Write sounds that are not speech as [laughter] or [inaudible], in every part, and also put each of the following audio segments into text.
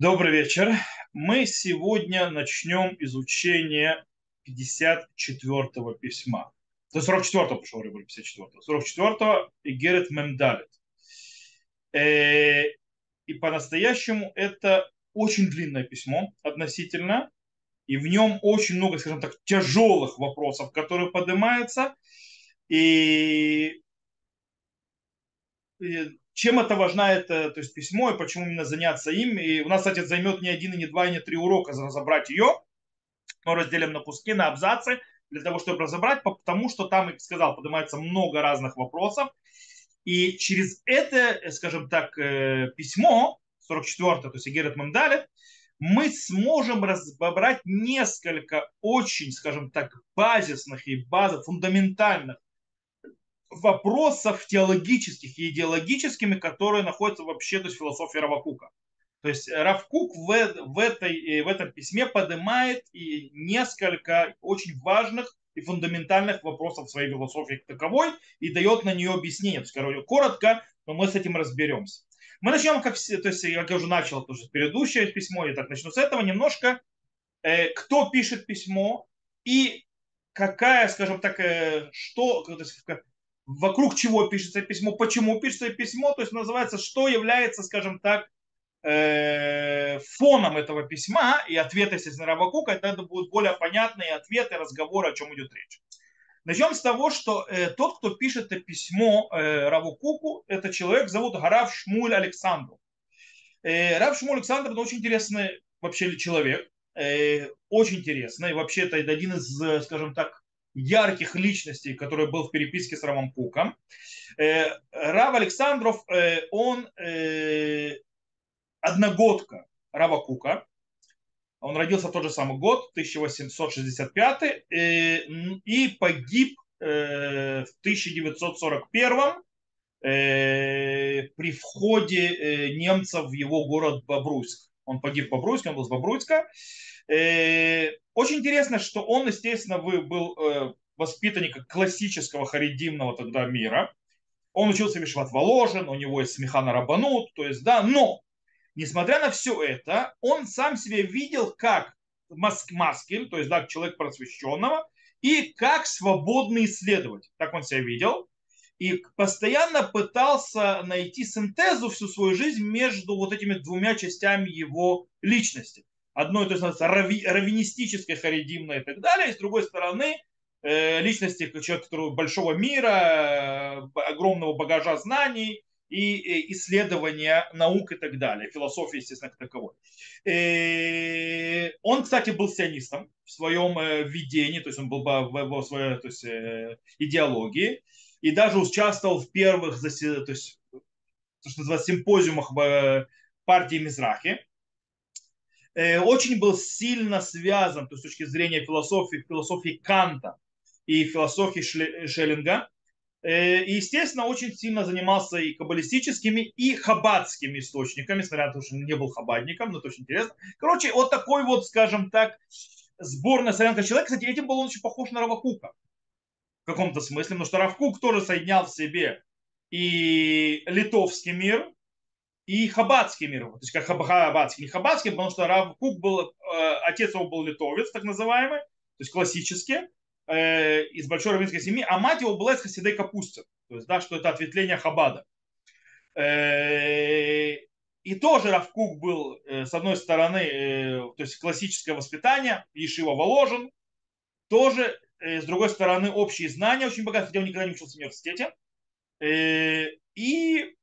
Добрый вечер. Мы сегодня начнем изучение 54-го письма. Есть 44-го, прошу говоря, 54-го. 44-го Игерет Мемдалет. Э, и по-настоящему это очень длинное письмо относительно, и в нем очень много, скажем так, тяжелых вопросов, которые поднимаются. И чем это важно, это то есть письмо, и почему именно заняться им. И у нас, кстати, займет не один, и не два, и не три урока разобрать ее. Мы разделим на куски, на абзацы, для того, чтобы разобрать, потому что там, как сказал, поднимается много разных вопросов. И через это, скажем так, э, письмо, 44 то есть Игерет Мандалет, мы сможем разобрать несколько очень, скажем так, базисных и базовых, фундаментальных вопросов теологических и идеологическими, которые находятся вообще то есть, в философии Равакука. То есть Равкук в, в, этой, в этом письме поднимает и несколько очень важных и фундаментальных вопросов своей философии таковой и дает на нее объяснение. То есть, короче, коротко, но мы с этим разберемся. Мы начнем, как, все, то есть, как я уже начал, тоже предыдущее письмо, я так начну с этого немножко. Э, кто пишет письмо и какая, скажем так, э, что, то есть, вокруг чего пишется письмо, почему пишется письмо, то есть называется, что является, скажем так, э, фоном этого письма и ответ, естественно, Равакука, это будут более понятные ответы, разговоры, о чем идет речь. Начнем с того, что э, тот, кто пишет это письмо э, Раву Куку, это человек, зовут Гарав Шмуль Александров. Рав Шмуль Александр это очень интересный вообще человек, очень интересный. Вообще это один из, скажем так, ярких личностей, который был в переписке с Равом Куком. Э, Рав Александров, э, он э, одногодка Рава Кука. Он родился в тот же самый год, 1865, и погиб в 1941 при входе немцев в его город Бобруйск. Он погиб в Бобруйске, он был с Бобруйска. Очень интересно, что он, естественно, был э, воспитанник классического харидимного тогда мира. Он учился в Ишват Воложен, у него есть Смехана Рабанут, то есть, да, но, несмотря на все это, он сам себя видел как маскин, то есть, да, человек просвещенного, и как свободный исследователь. Так он себя видел. И постоянно пытался найти синтезу всю свою жизнь между вот этими двумя частями его личности одной, то есть рави, раввинистической, харидимной и так далее, и с другой стороны э, личности человека который большого мира, э, огромного багажа знаний и исследования наук и так далее, философии, естественно, как таковой. И он, кстати, был сионистом в своем э, видении, то есть он был в своей то есть, идеологии, и даже участвовал в первых то есть, то, что называется, симпозиумах партии Мизрахи. Э, очень был сильно связан то есть, с точки зрения философии, философии Канта и философии Шеллинга. Э, и, естественно, очень сильно занимался и каббалистическими, и хаббатскими источниками, несмотря на то, что не был хаббатником, но это очень интересно. Короче, вот такой вот, скажем так, сборная солянка человек. Кстати, этим был он очень похож на Равакука в каком-то смысле, потому что Равкук тоже соединял в себе и литовский мир, и хаббатский мир, то есть как хаббатский, не хаббатский, потому что Рав Кук был, э, отец его был литовец, так называемый, то есть классический, э, из большой раввинской семьи, а мать его была из Хасидей Капустин, то есть, да, что это ответвление Хабада. Э, и тоже Равкук был, с одной стороны, то есть классическое воспитание, Ешива Воложен, тоже, с другой стороны, общие знания очень богатые, хотя он никогда не учился в университете. И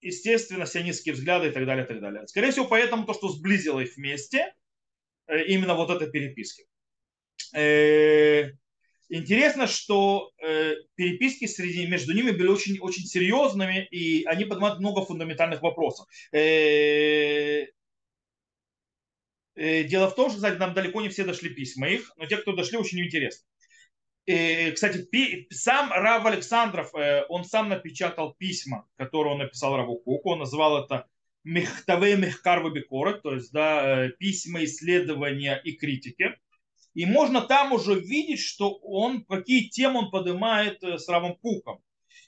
естественно, сионистские взгляды и так далее, и так далее. Скорее всего, поэтому то, что сблизило их вместе, э, именно вот этой переписки. Э, интересно, что э, переписки среди, между ними были очень, очень серьезными, и они поднимают много фундаментальных вопросов. Дело в том, что, кстати, нам далеко не все дошли письма их, но те, кто дошли, очень интересно. И, кстати, сам Рав Александров, э, он сам напечатал письма, которые он написал Раву Куку. Он называл это Мехтаве Мехкар Бикорет, то есть да, э, письма исследования и критики. И можно там уже видеть, что он, какие темы он поднимает э, с Равом Куком.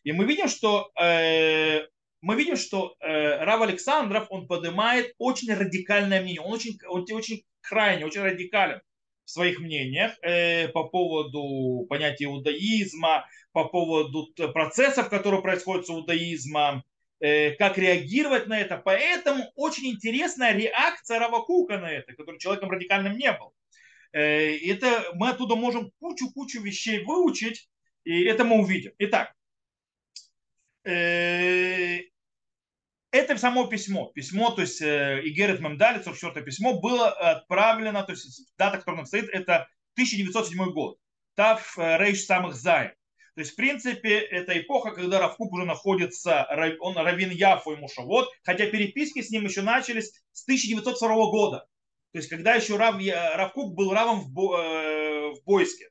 И мы видим, что э, мы видим, что э, Рав Александров, он поднимает очень радикальное мнение, он очень, он очень крайне, очень радикален в своих мнениях э, по поводу понятия иудаизма, по поводу процессов, которые происходят с иудаизмом, э, как реагировать на это. Поэтому очень интересная реакция Равакука на это, который человеком радикальным не был. Э, это мы оттуда можем кучу-кучу вещей выучить, и это мы увидим. Итак, э, это само письмо, письмо, то есть э, Игерет Мемдалец, 44 письмо, было отправлено, то есть дата, которая нам стоит, это 1907 год. Тав Рейш самых Зай. То есть, в принципе, это эпоха, когда Равкук уже находится, он Равин Яфу и Мушавод, хотя переписки с ним еще начались с 1902 года. То есть, когда еще Рав, Равкук был равом в, Бо, э, в Бойске.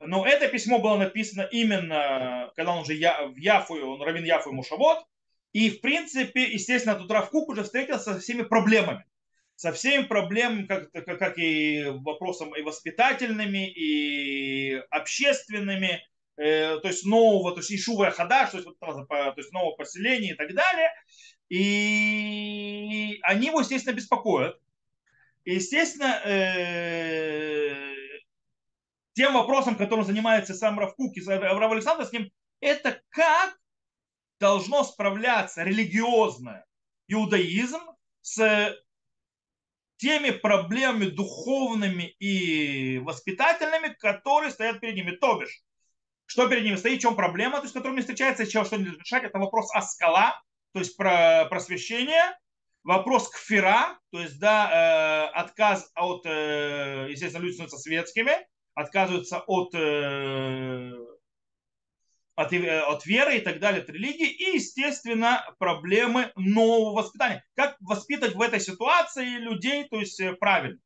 Но это письмо было написано именно, когда он уже я, в Яфу, он Равин Яфу и Мушавод. И, в принципе, естественно, тут Равкук уже встретился со всеми проблемами. Со всеми проблемами, как, как, как и вопросом и воспитательными, и общественными, э, то есть нового, то есть Ишува Хадаш, то есть, то есть нового поселения и так далее. И они его, естественно, беспокоят. И, естественно, э, тем вопросом, которым занимается сам Равкук и Авраам Александр с ним, это как должно справляться религиозное иудаизм с теми проблемами духовными и воспитательными, которые стоят перед ними. То бишь, что перед ними стоит, в чем проблема, то есть, с которыми встречается, чего что не решать, это вопрос о скала, то есть про просвещение, вопрос кфира, то есть, да, э, отказ от, э, естественно, люди становятся светскими, отказываются от, э, от, э, от веры и так далее, от религии, и, естественно, проблемы нового воспитания. Как воспитать в этой ситуации людей, то есть, э, правильно.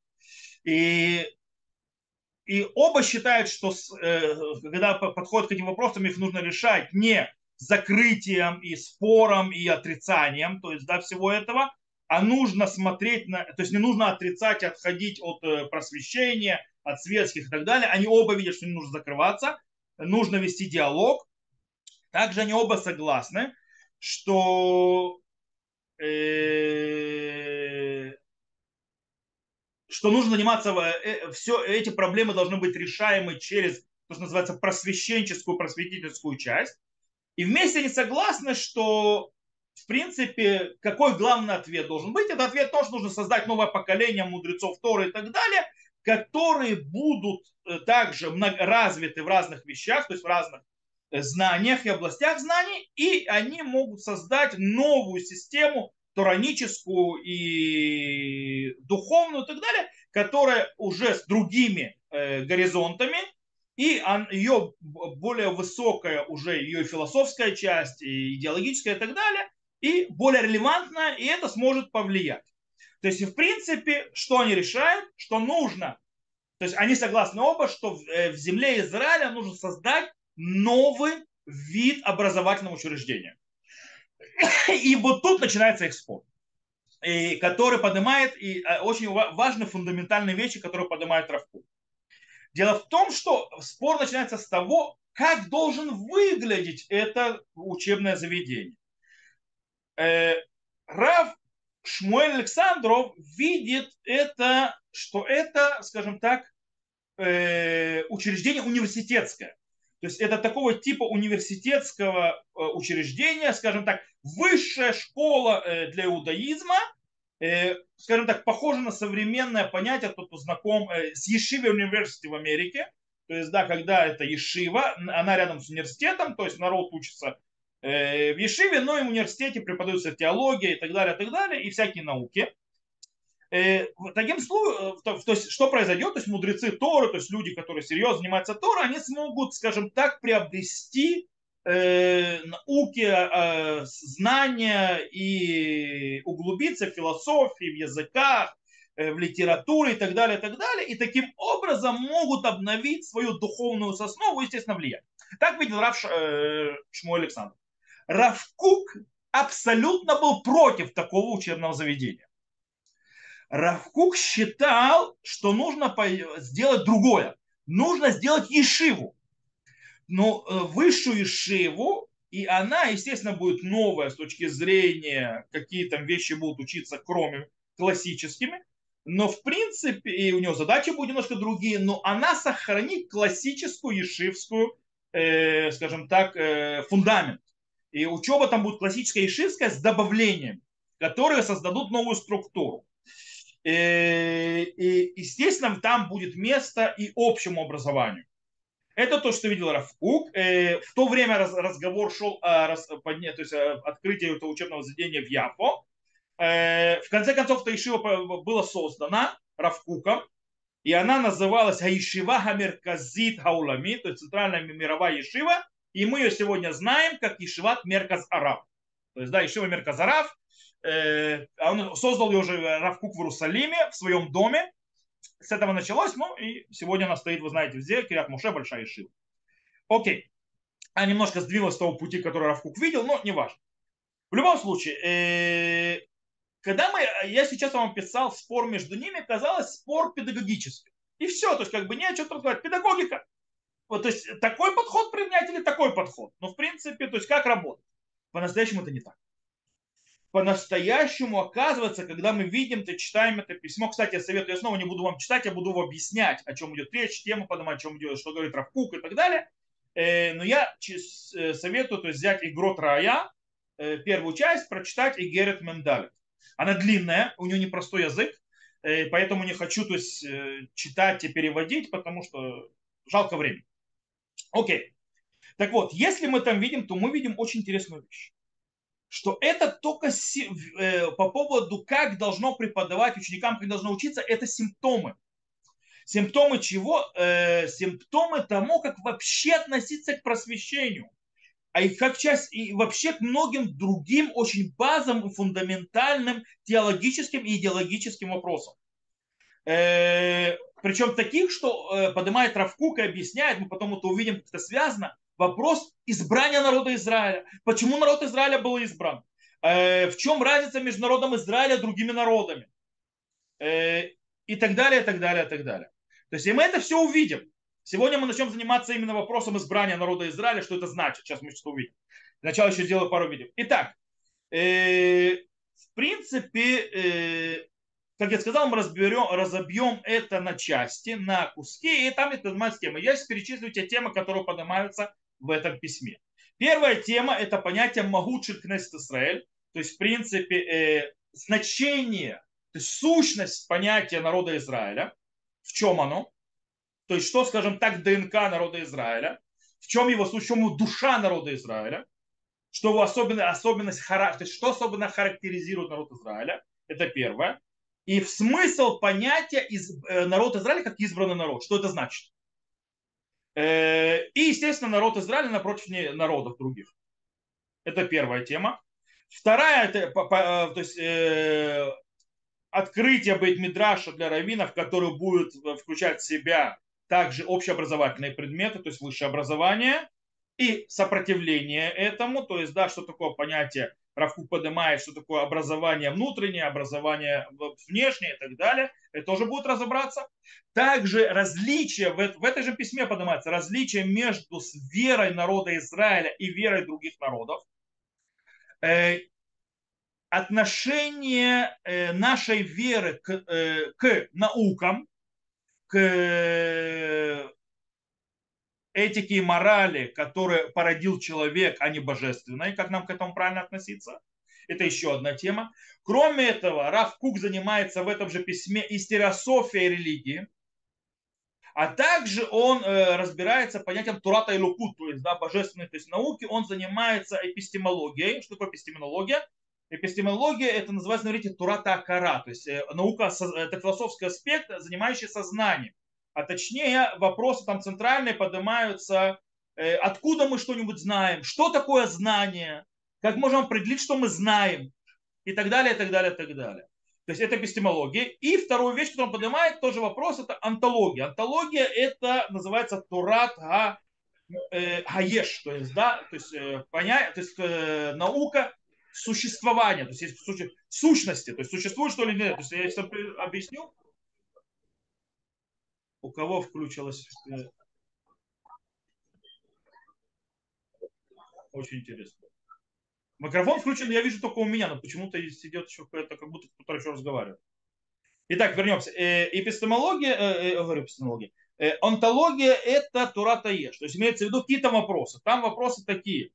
И и оба считают, что э, когда подходят к этим вопросам, их нужно решать не закрытием и спором и отрицанием, то есть да, всего этого, а нужно смотреть на, то есть не нужно отрицать, отходить от просвещения, от светских и так далее. Они оба видят, что не нужно закрываться, нужно вести диалог. Также они оба согласны, что э, что нужно заниматься, э, все эти проблемы должны быть решаемы через то, что называется просвещенческую, просветительскую часть. И вместе они согласны, что в принципе, какой главный ответ должен быть? Это ответ то, что нужно создать новое поколение мудрецов Торы и так далее, которые будут э, также развиты в разных вещах, то есть в разных э, знаниях и областях знаний, и они могут создать новую систему тураническую и духовную и так далее, которая уже с другими э, горизонтами, и ее более высокая уже ее философская часть, и идеологическая и так далее, и более релевантно, и это сможет повлиять. То есть, в принципе, что они решают? Что нужно, то есть они согласны оба, что в э, земле Израиля нужно создать новый вид образовательного учреждения. И вот тут начинается их спор, и который поднимает и э, очень важные фундаментальные вещи, которые поднимает Равку. Дело в том, что спор начинается с того, как должен выглядеть это учебное заведение. Э, Рав Шмуэль Александров видит это, что это, скажем так, э, учреждение университетское. То есть это такого типа университетского э, учреждения, скажем так, высшая школа для иудаизма, скажем так, похоже на современное понятие, кто знаком с Ешивой университетом в Америке. То есть, да, когда это Ешива, она рядом с университетом, то есть народ учится Э, в Ешиве, но и в университете преподаются теология и так далее, и так далее, и всякие науки. Э, таким случаем, э, то есть, что произойдет, то есть мудрецы Торы, то есть люди, которые серьезно занимаются Торой, они смогут, скажем так, приобрести науки, знания и углубиться в философии, в языках, в литературе и так далее, и так далее, и таким образом могут обновить свою духовную соснову, естественно, влиять. Так видел Рав Шмуэль Александр. Равкук абсолютно был против такого учебного заведения. Равкук считал, что нужно сделать другое. Нужно сделать ешиву. Но э, высшую ешиву и она, естественно, будет новая с точки зрения, какие там вещи будут учиться, кроме классическими, но в принципе, и у нее задачи будут немножко другие, но она сохранит классическую ешивскую, э, скажем так, э, фундамент. И учеба там будет классическая ешивская с добавлением, которые создадут новую структуру. Э, и, естественно, там будет место и общему образованию. Это то, что видел Рафкук. Э, в то время разговор шел о то есть открытии этого учебного заведения в Яфо. Э, в конце концов, эта Ишива была создана Рафкуком, и она называлась Аишива Хамерказит Хаулами, то есть центральная мировая Ешива, и мы ее сегодня знаем как Ешиват Мерказ Араб. То есть, да, Ешива Мерказ Араб, он создал ее уже Равкук в Иерусалиме, в своем доме, с этого началось, ну и сегодня она стоит, вы знаете, где Кирят Муше, большая Ешива. Окей. А немножко сдвинулась с того пути, который Равкук видел, но не важно. В любом случае, э, когда мы, я сейчас вам писал спор между ними, казалось спор педагогический. И все, то есть как бы не о чем разговаривать. Педагогика. Вот, то есть такой подход принять или такой подход. Но в принципе, то есть как работать. По-настоящему это не так. По-настоящему оказывается, когда мы видим, то читаем это письмо. Кстати, я советую, я снова не буду вам читать, я буду вам объяснять, о чем идет речь, тему поднимать, о чем идет, что говорит Равкук и так далее. Э, но я э, советую то есть, взять игрот Рая, э, первую часть, прочитать и Герет Мендалет. Она длинная, у нее непростой язык, поэтому не хочу то есть, читать и переводить, потому что жалко времени. Окей. Так вот, если мы там видим, то мы видим очень интересную вещь. Что это только э, по поводу, как должно преподавать ученикам, как должно учиться, это симптомы. Симптомы чего? симптомы тому, как вообще относиться к просвещению а и как часть, и вообще к многим другим очень базовым фундаментальным теологическим и идеологическим вопросам. Э, причем таких, что э, поднимает Равкук и объясняет, мы потом это увидим, как это связано, вопрос избрания народа Израиля. Почему народ Израиля был избран? Э, в чем разница между народом Израиля и другими народами? И так далее, и так далее, и так далее. То есть, и мы это все увидим. Сегодня мы начнем заниматься именно вопросом избрания народа Израиля, что это значит. Сейчас мы что увидим. Сначала еще сделаю пару видео. Итак, э, в принципе, э, как я сказал, мы разберем, разобьем это на части, на куски, и там это поднимаются темы. Я сейчас перечислю те темы, которые поднимаются в этом письме. Первая тема – это понятие «Магучит Кнессет Израиль», то есть, в принципе, э, значение, то есть сущность понятия народа Израиля, в чем оно, то есть, что, скажем так, ДНК народа Израиля, в чем его в чем его душа народа Израиля, что его особенность, особенность характер, что особенно характеризирует народ Израиля, это первое. И в смысл понятия из, э, народ Израиля как избранный народ. Что это значит? Э, и, естественно, народ Израиля напротив народов других. Это первая тема. Вторая, это, то есть, э, открытие Бейт-Мидраша для раввинов, который будет включать в себя также общеобразовательные предметы, то есть высшее образование и сопротивление этому, то есть, да, что такое понятие, Равку поднимает, что такое образование внутреннее, образование внешнее и так далее, это тоже будет разобраться. Также различия, в, в этой же письме поднимается, различия между верой народа Израиля и верой других народов, э, отношение э, нашей веры к, э, к наукам, к э, этике и морали, которые породил человек, а не божественной, как нам к этому правильно относиться. Это еще одна тема. Кроме этого, Раф Кук занимается в этом же письме истериософией религии, а также он э, разбирается понятием Турата и Лукут, то есть да, божественной то есть науки. Он занимается эпистемологией. Что такое эпистемология? Эпистемология это называется, смотрите, турата акара, то есть э, наука, это философский аспект, занимающий сознанием. А точнее, вопросы там центральные поднимаются, э, откуда мы что-нибудь знаем, что такое знание, как можем определить, что мы знаем, и так далее, и так далее, и так далее. То есть это эпистемология. И вторую вещь, которую он поднимает, тоже вопрос, это антология. Антология это называется турат га, э, гаеш, то есть, да, то есть, э, понять, то есть э, наука существования, то есть сущности, то есть существует что ли нет. То есть я если объясню, у кого включилось... Э, Очень интересно. Микрофон включен, я вижу только у меня, но почему-то идет еще какое-то, как будто кто-то еще разговаривает. Итак, вернемся. Э, эпистемология, э, э, говорю эпистемология. Онтология – это Турата Еш. То есть имеется в виду какие-то вопросы. Там вопросы такие.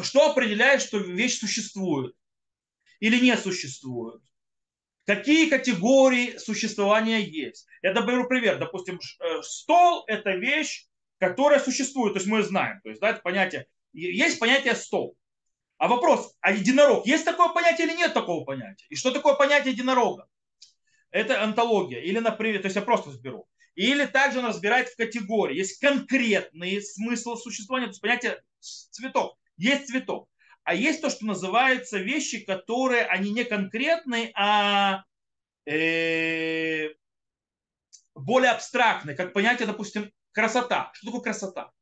Что определяет, что вещь существует или не существует? Какие категории существования есть? Я добавлю пример. Допустим, э, стол – это вещь, которая существует, то есть мы знаем. То есть, да, это понятие. Есть понятие стол. А вопрос, а единорог, есть такое понятие или нет такого понятия? И что такое понятие единорога? Это антология. Или, например, то есть я просто разберу. Или также он разбирает в категории. Есть конкретный смысл существования, то есть понятие цветов. Есть цветок. А есть то, что называется вещи, которые, они не конкретные, а э, более абстрактные, как понятие, допустим, красота. Что такое красота?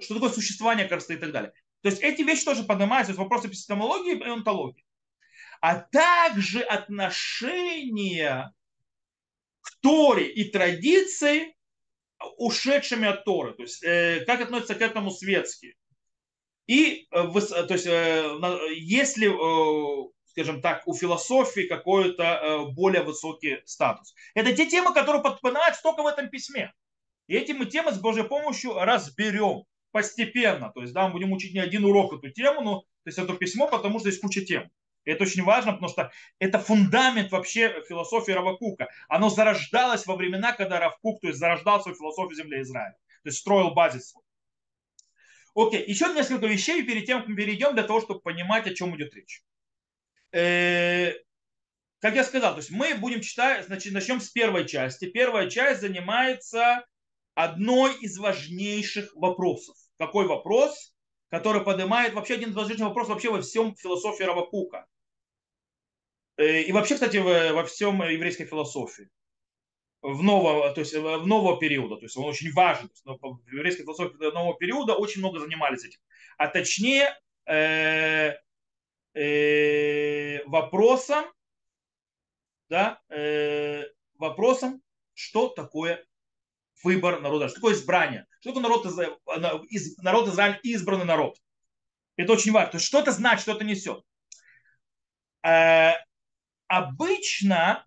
Что такое существование красоты и так далее. То есть эти вещи тоже поднимаются, то есть вопросы эпистемологии и онтологии. А также отношения к Торе и традиции, ушедшими от Торы. То есть э, как относятся к этому светские. И, э, то есть, э, если, э, скажем так, у философии какой-то более высокий статус. Это те темы, которые подпоминают только в этом письме. И эти мы темы с Божьей помощью разберем постепенно. То есть, да, мы будем учить не один урок эту тему, но то есть это письмо, потому что здесь куча тем. И это очень важно, потому что это фундамент вообще философии Равакука. Оно зарождалось во времена, когда Равкук, то есть зарождал свою философию земли Израиля. То есть строил базис свой. Окей, еще несколько вещей перед тем, как мы перейдем, для того, чтобы понимать, о чем идет речь. Э, как я сказал, то есть мы будем читать, значит, начнем с первой части. Первая часть занимается одной из важнейших вопросов. Какой вопрос? Который поднимает вообще один из важнейших вопросов вообще во всем философии Равакука. Э, и вообще, кстати, во всем еврейской философии в нового, то есть в нового периода, то есть он очень важен. Ну, в еврейской философии нового периода очень много занимались этим. А точнее э, э, вопросом, да, э, вопросом, что такое выбор народа, что такое избрание, что такое народ, из, народ Израиль избранный народ. Это очень важно. То есть что это значит, что это несет. Э, обычно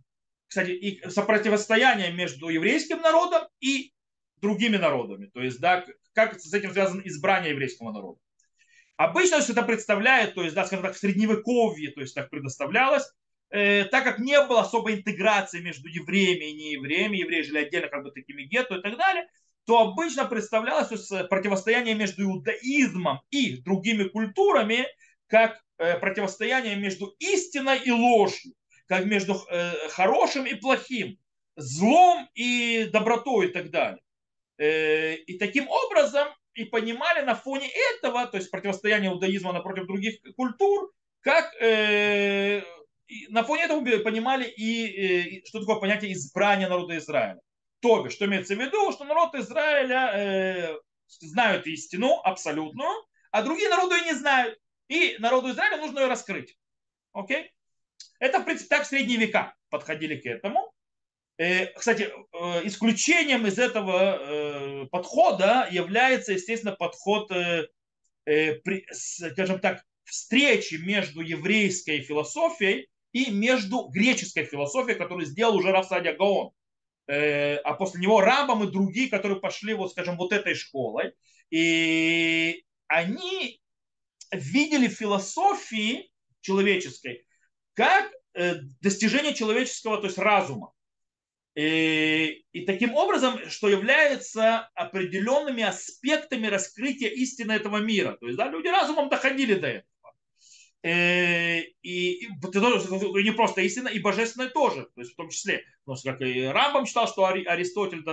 кстати, и сопротивостояние между еврейским народом и другими народами. То есть, да, как с этим связано избрание еврейского народа. Обычно то есть, это представляет, то есть, да, скажем так, в средневековье, то есть так предоставлялось, э, так как не было особой интеграции между евреями и неевреями, евреи жили отдельно как бы такими гетто и так далее, то обычно представлялось то есть, противостояние между иудаизмом и другими культурами, как э, противостояние между истиной и ложью как между э, хорошим и плохим, злом и добротой и так далее. Э, и таким образом и понимали на фоне этого, то есть противостояние иудаизма напротив других культур, как э, на фоне этого понимали и что такое понятие избрания народа Израиля. То бишь, что имеется в виду, что народ Израиля э, знают истину абсолютную, а другие народы ее не знают. И народу Израиля нужно ее раскрыть. Окей? Это, в принципе, так в средние века подходили к этому. Э, кстати, э, исключением из этого э, подхода является, естественно, подход, скажем так, встречи между еврейской философией и между греческой философией, которую сделал уже Рафсадия Гаон. А после него Рамбам и другие, которые пошли, вот, скажем, вот этой школой. И они видели философии человеческой как э, достижение человеческого, то есть разума. И, и таким образом, что является определенными аспектами раскрытия истины этого мира. То есть да, люди разумом доходили до этого. Э, и, и, и не просто истина, и божественное тоже, то есть в том числе. Что как и Рамбам считал, что Аристотель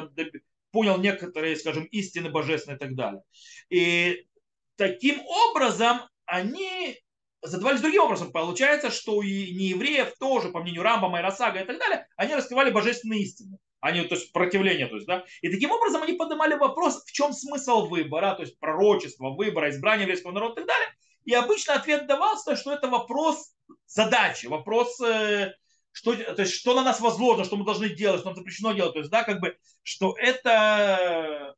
понял некоторые, скажем, истины божественные и так далее. И таким образом они задавались другим образом. Получается, что и неевреев тоже, по мнению Рамбама и Росага и так далее, они раскрывали божественные истины. Они, то есть противление, то есть, да. И таким образом они поднимали вопрос, в чем смысл выбора, то есть пророчество, выбора, избрания еврейского народа и так далее. И обычно ответ давался, что это вопрос задачи, вопрос, э, что, то есть, что на нас возложено, что мы должны делать, что нам запрещено делать. То есть, да, как бы, что это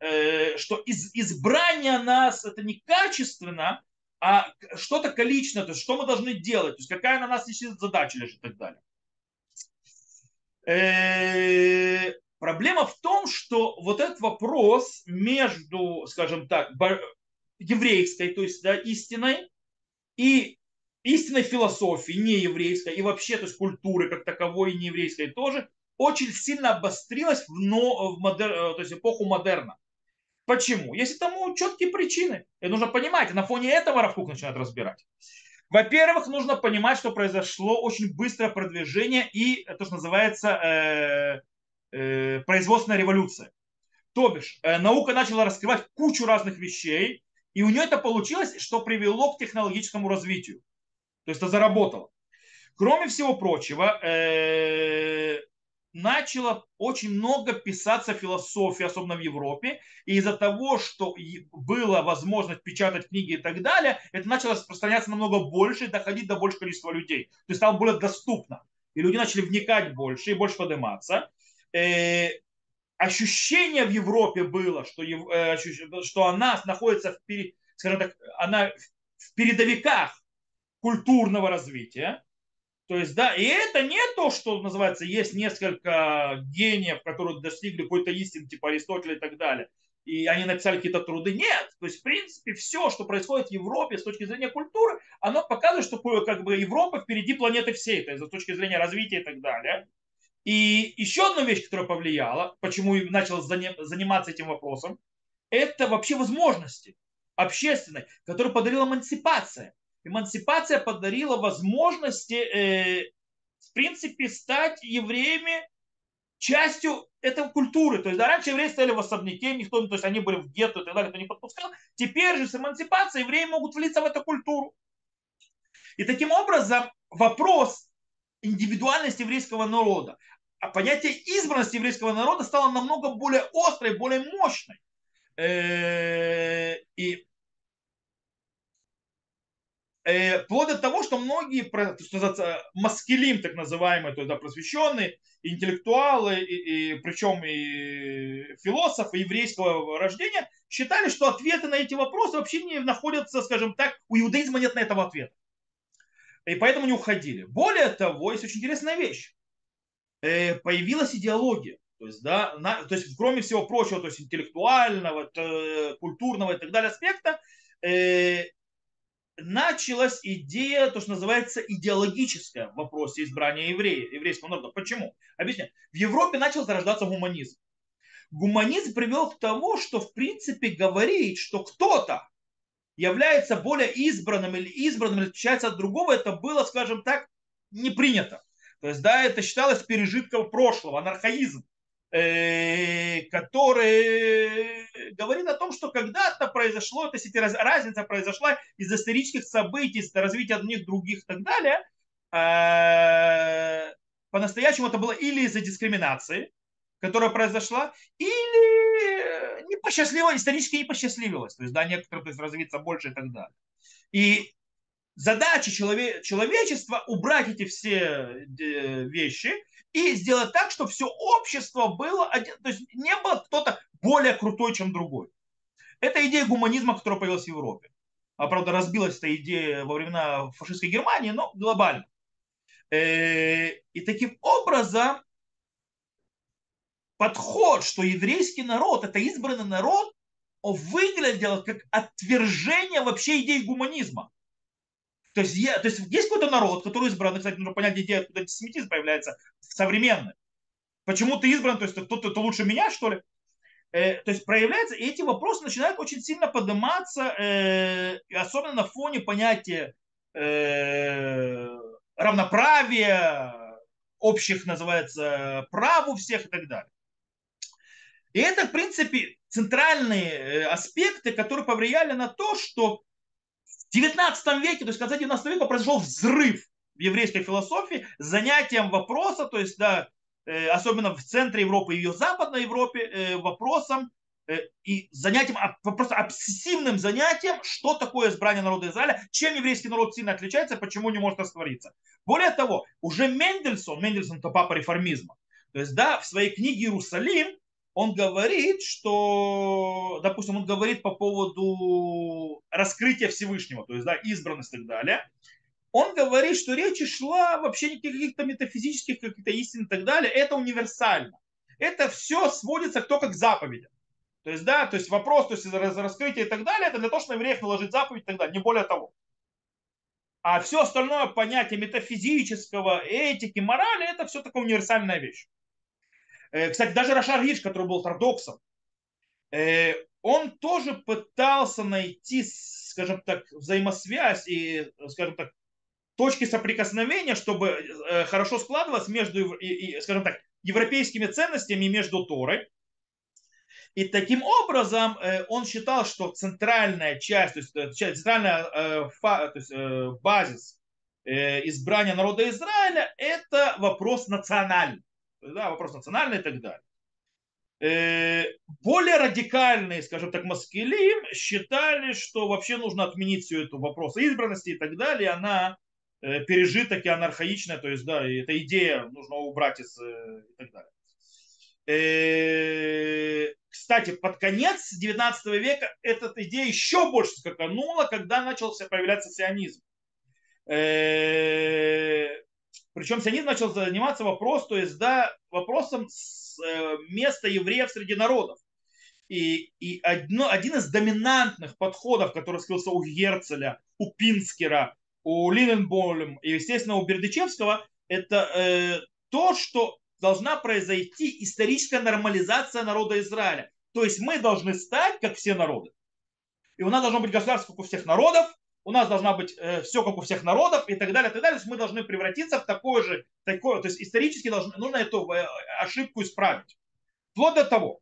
э, что из, избрание нас это не качественно, а что-то количественное, то есть что мы должны делать, то есть какая на нас лежит задача лежит и так далее. Э, проблема в том, что вот этот вопрос между, скажем так, еврейской, то есть да, истиной, и истинной философии, не еврейской, и вообще, то есть культуры как таковой, и не еврейской тоже, очень сильно обострилась в, но, в модер, э, то есть эпоху модерна. Почему? Есть тому четкие причины. И нужно понимать, на фоне этого Равкук начинает разбирать. Во-первых, нужно понимать, что произошло очень быстрое продвижение и то, что называется э, э, производственная революция. То бишь, э, наука начала раскрывать кучу разных вещей, и у нее это получилось, что привело к технологическому развитию. То есть это заработало. Кроме всего прочего, э, начало очень много писаться философии, особенно в Европе, и из-за того, что была возможность печатать книги и так далее, это начало распространяться намного больше и доходить до большего количества людей. То есть стало более доступно. И люди начали вникать больше и больше подниматься. Э, ощущение в Европе было, что, э, что она находится в, скажем так, она в передовиках культурного развития, то есть, да, и это не то, что называется, есть несколько гениев, которые достигли какой-то истины, типа Аристотеля и так далее, и они написали какие-то труды. Нет, то есть, в принципе, все, что происходит в Европе с точки зрения культуры, оно показывает, что как бы Европа впереди планеты всей, то есть, с точки зрения развития и так далее. И еще одна вещь, которая повлияла, почему я начал заниматься этим вопросом, это вообще возможности общественной, которые подарила эмансипация эмансипация подарила возможности, э, в принципе, стать евреями частью этой культуры. То есть да, раньше евреи стояли в особняке, никто, то есть они были в гетто и так далее, кто не подпускал. Теперь же с эмансипацией евреи могут влиться в эту культуру. И таким образом вопрос индивидуальности еврейского народа, а понятие избранности еврейского народа стало намного более острой, более мощной. Э, и вплоть до того, что многие, что называется, маскелим, так называемые, то есть да, просвещенные, интеллектуалы, и, и, причем и философы еврейского рождения, считали, что ответы на эти вопросы вообще не находятся, скажем так, у иудаизма нет на этого ответа. И поэтому не уходили. Более того, есть очень интересная вещь. Э, появилась идеология. То есть, да, на, то есть, кроме всего прочего, то есть интеллектуального, культурного и так далее аспекта, э, началась идея, то, что называется идеологическая в вопросе избрания еврея, еврейского народа. Почему? Объясняю. В Европе начал зарождаться гуманизм. Гуманизм привел к тому, что в принципе говорить, что кто-то является более избранным или избранным или отличается от другого, это было, скажем так, не принято. То есть, да, это считалось пережитком прошлого, анархаизм. Э, который говорит о том, что когда-то произошло, то есть разница произошла из исторических событий, из развития одних, других и так далее, э, по-настоящему это было или из-за дискриминации, которая произошла, или не посчастливо, исторически не посчастливилось. То есть, да, некоторые то есть, развиться больше и так далее. И задача челове- человечества убрать эти все э, вещи и сделать так, чтобы все общество было, один, то есть не было кто-то более крутой, чем другой. Это идея гуманизма, которая появилась в Европе. А правда, разбилась эта идея во времена фашистской Германии, но глобально. Э, и таким образом подход, что еврейский народ, это избранный народ, выглядел как отвержение вообще идеи гуманизма. То есть, я, то есть есть какой-то народ, который избран, кстати, нужно понять, где откуда антисемитизм появляется, современный. Почему ты избран, то есть кто-то это лучше меня, что ли? Э, то есть проявляется, и эти вопросы начинают очень сильно подниматься, э, особенно на фоне понятия э, равноправия, общих, называется, прав у всех и так далее. И это, в принципе, центральные э, аспекты, которые повлияли на то, что 19 веке, то есть в конце 19 века произошел взрыв в еврейской философии с занятием вопроса, то есть, да, э, особенно в центре Европы и ее западной Европе, э, вопросом э, и занятием, просто обсессивным занятием, что такое избрание народа Израиля, чем еврейский народ сильно отличается, почему не может раствориться. Более того, уже Мендельсон, Мендельсон это папа реформизма, то есть, да, в своей книге «Иерусалим» он говорит, что, допустим, он говорит по поводу раскрытия Всевышнего, то есть, да, избранность и так далее. Он говорит, что речь шла вообще не каких-то метафизических каких-то истин и так далее. Это универсально. Это все сводится только к заповедям. То есть, да, то есть вопрос, то есть раскрытие и так далее, это для того, чтобы на евреев наложить заповедь и так далее, не более того. А все остальное понятие метафизического, этики, морали, это все такая универсальная вещь. Э, кстати, даже Рашар Гиш, который был ортодоксом, э, он тоже пытался найти, скажем так, взаимосвязь и, скажем так, точки соприкосновения, чтобы э, хорошо складывалось между, скажем так, европейскими ценностями между Торой. И таким образом он считал, что центральная часть, то есть центральная то есть, базис избрания народа Израиля, это вопрос национальный да, вопрос национальный и так далее. Э, более радикальные, скажем так, маскилим считали, что вообще нужно отменить всю эту вопрос избранности и так далее. Она э, пережиток и она архаичная, то есть, да, эта идея нужно убрать из э, и так далее. Кстати, под конец 19 века эта идея еще больше скаканула, когда начался появляться сионизм. Причем сионизм начал заниматься вопрос, то есть, да, вопросом с, э, места евреев среди народов. И, и одно, один из доминантных подходов, который скрылся у Герцеля, у Пинскера, у Линенболем и, естественно, у Бердичевского, это э, то, что должна произойти историческая нормализация народа Израиля. То есть мы должны стать, как все народы. И у нас должно быть государство, как у всех народов, у нас должна быть э, все как у всех народов и так далее, и так далее. То есть мы должны превратиться в такое же, такое, то есть исторически должны, нужно эту э, ошибку исправить. Вплоть до того,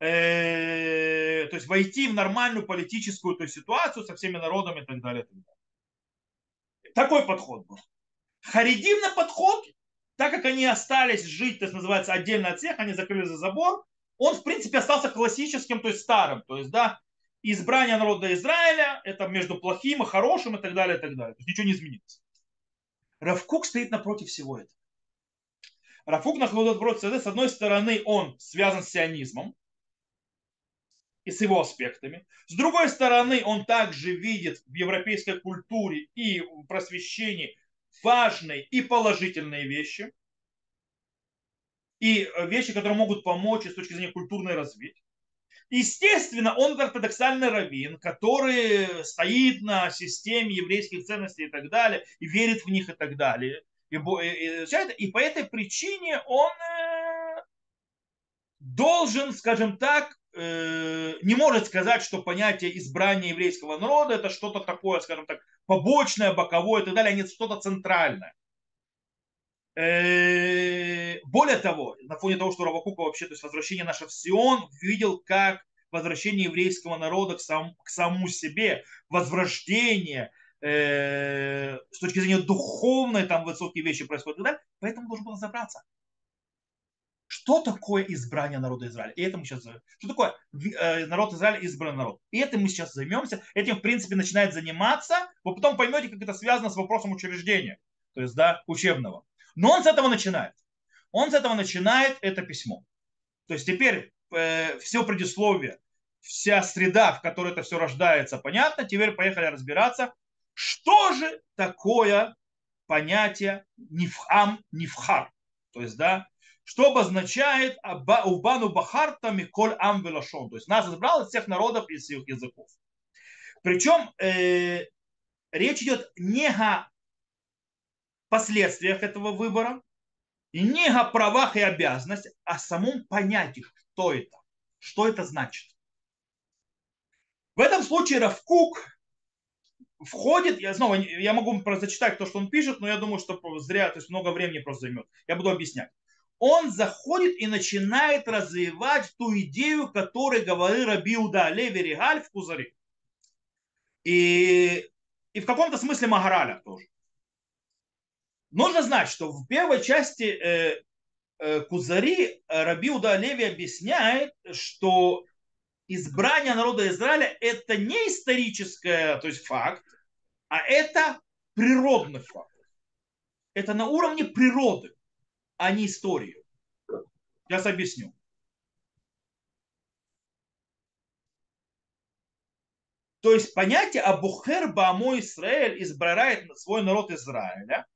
э, то есть войти в нормальную политическую то есть, ситуацию со всеми народами и так далее. И так далее. Такой подход был. Харидимный подход, так как они остались жить, то есть называется отдельно от всех, они закрыли за забор, он в принципе остался классическим, то есть старым. То есть, да, избрание народа Израиля, это между плохим и хорошим и так далее, и так далее. То есть ничего не изменилось. Равкук стоит напротив всего этого. Равкук находится с одной стороны, он связан с сионизмом и с его аспектами. С другой стороны, он также видит в европейской культуре и в просвещении важные и положительные вещи. И вещи, которые могут помочь с точки зрения культурной развития. Естественно, он ортодоксальный раввин, который стоит на системе еврейских ценностей и так далее, и верит в них и так далее. И, и, и по этой причине он э, должен, скажем так, э, не может сказать, что понятие избрания еврейского народа это что-то такое, скажем так, побочное, боковое и так далее, а не что-то центральное. Э, более того, на фоне того, что Равакука вообще, то есть возвращение наше в Сион, видел как возвращение еврейского народа к, сам, к самому себе, возрождение, э, с точки зрения духовной, там высокие вещи происходят, да? поэтому должен был разобраться. Что такое избрание народа Израиля? И это мы сейчас... Что такое э, народ Израиля избранный народ? И это мы сейчас займемся. Этим, в принципе, начинает заниматься. Вы потом поймете, как это связано с вопросом учреждения. То есть, да, учебного. Но он с этого начинает. Он с этого начинает это письмо. То есть теперь э, все предисловие, вся среда, в которой это все рождается, понятно. Теперь поехали разбираться, что же такое понятие нифхам, нифхар. То есть, да, что обозначает Убану Бахарта Миколь Ам Велашон. То есть нас избрал из всех народов и всех языков. Причем э, речь идет не о последствиях этого выбора, и не о правах и обязанностях, а о самом понятии, что это, что это значит. В этом случае Равкук входит, я снова, я могу просто зачитать то, что он пишет, но я думаю, что зря, то есть много времени просто займет. Я буду объяснять. Он заходит и начинает развивать ту идею, которую говорил Рабиуда Леви Регаль в Кузаре. И, и в каком-то смысле Магараля тоже. Нужно знать, что в первой части э, э, Кузари э, Рабиуда Олеви объясняет, что избрание народа Израиля это не историческое, то есть факт, а это природный факт. Это на уровне природы, а не истории. Сейчас объясню. То есть понятие Абухер Амо Израиль избирает свой народ Израиля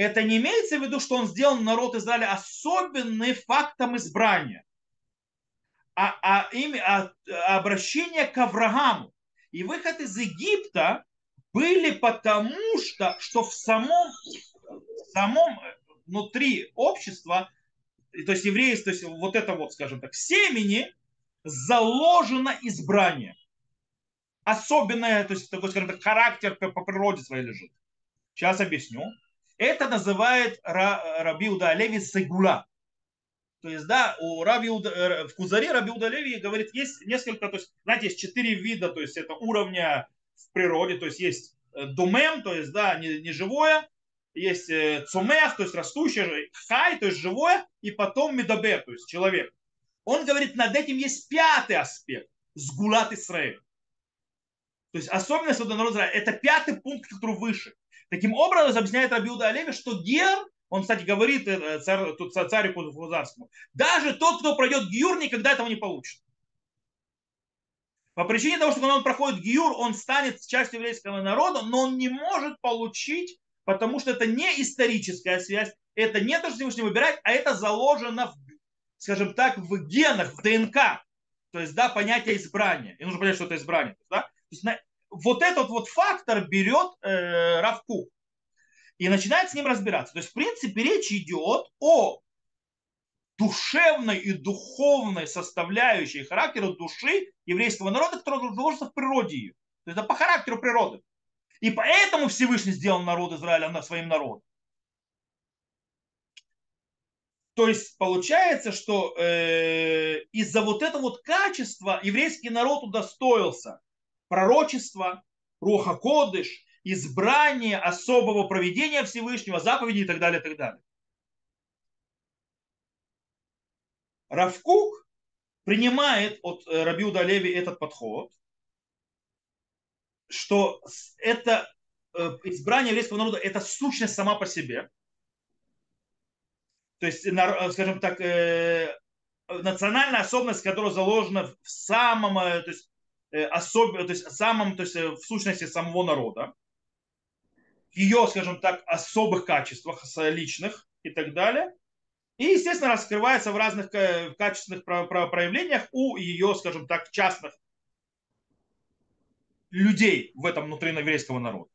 это не имеется в виду, что он сделал народ Израиля особенным фактом избрания, а, а, имя, а, обращение к Аврааму. И выход из Египта были потому, что, что в самом, в самом внутри общества, то есть евреи, то есть вот это вот, скажем так, семени, заложено избрание особенное, то есть такой, скажем так, характер по природе своей лежит. Сейчас объясню. Это называет Раби Удалеви Сегула. То есть, да, у Раби э, в Кузаре Раби Удалеви говорит, есть несколько, то есть, знаете, есть четыре вида, то есть, это уровня в природе, то есть, есть э, думем, то есть, да, не, не есть э, цумех, то есть, растущее, хай, то есть, живое, и потом медабер, то есть, человек. Он говорит, над этим есть пятый аспект, сгулат Исраэль. То есть особенность народа Израиля. Это пятый пункт, который выше. Таким образом, объясняет Рабиуда Олеви, что гер, он, кстати, говорит э, царь, тут царику Фузарскому, даже тот, кто пройдет гиюр, никогда этого не получит. По причине того, что когда он проходит гиюр, он станет частью еврейского народа, но он не может получить, потому что это не историческая связь, это не то, что Всевышний выбирает, а это заложено, в, скажем так, в генах, в ДНК. То есть, да, понятие избрания. И нужно понять, что это избрание. Да? есть на, вот этот вот фактор берет э, Равку и начинает с ним разбираться. То есть, в принципе, речь идет о душевной и духовной составляющей характера души еврейского народа, которая заложена в природе ее. То есть это по характеру природы. И поэтому Всевышний сделал народ Израиля своим народом. То есть получается, что э, из-за вот этого вот качества еврейский народ удостоился пророчество, Руха Кодыш, избрание особого проведения Всевышнего, заповеди и так далее, и так далее. Равкук принимает от э, Рабиуда Леви этот подход, что это э, избрание еврейского народа – это сущность сама по себе. То есть, скажем так, э, национальная особенность, которая заложена в самом, то есть Э, особенно, то есть самом, то есть э, в сущности самого народа, ее, скажем так, особых качествах личных и так далее. И, естественно, раскрывается в разных э, качественных проявлениях у ее, скажем так, частных людей в этом внутри еврейского народа.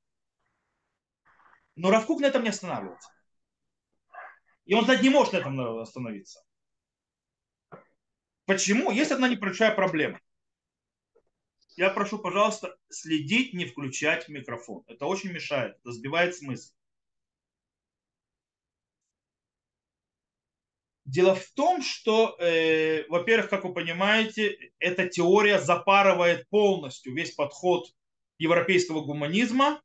Но Равкук на этом не останавливается. И он, кстати, не может на этом остановиться. Почему? Есть одна небольшая проблема я прошу, пожалуйста, следить, не включать микрофон. Это очень мешает, это сбивает смысл. Дело в том, что, э, во-первых, как вы понимаете, эта теория запарывает полностью весь подход европейского гуманизма.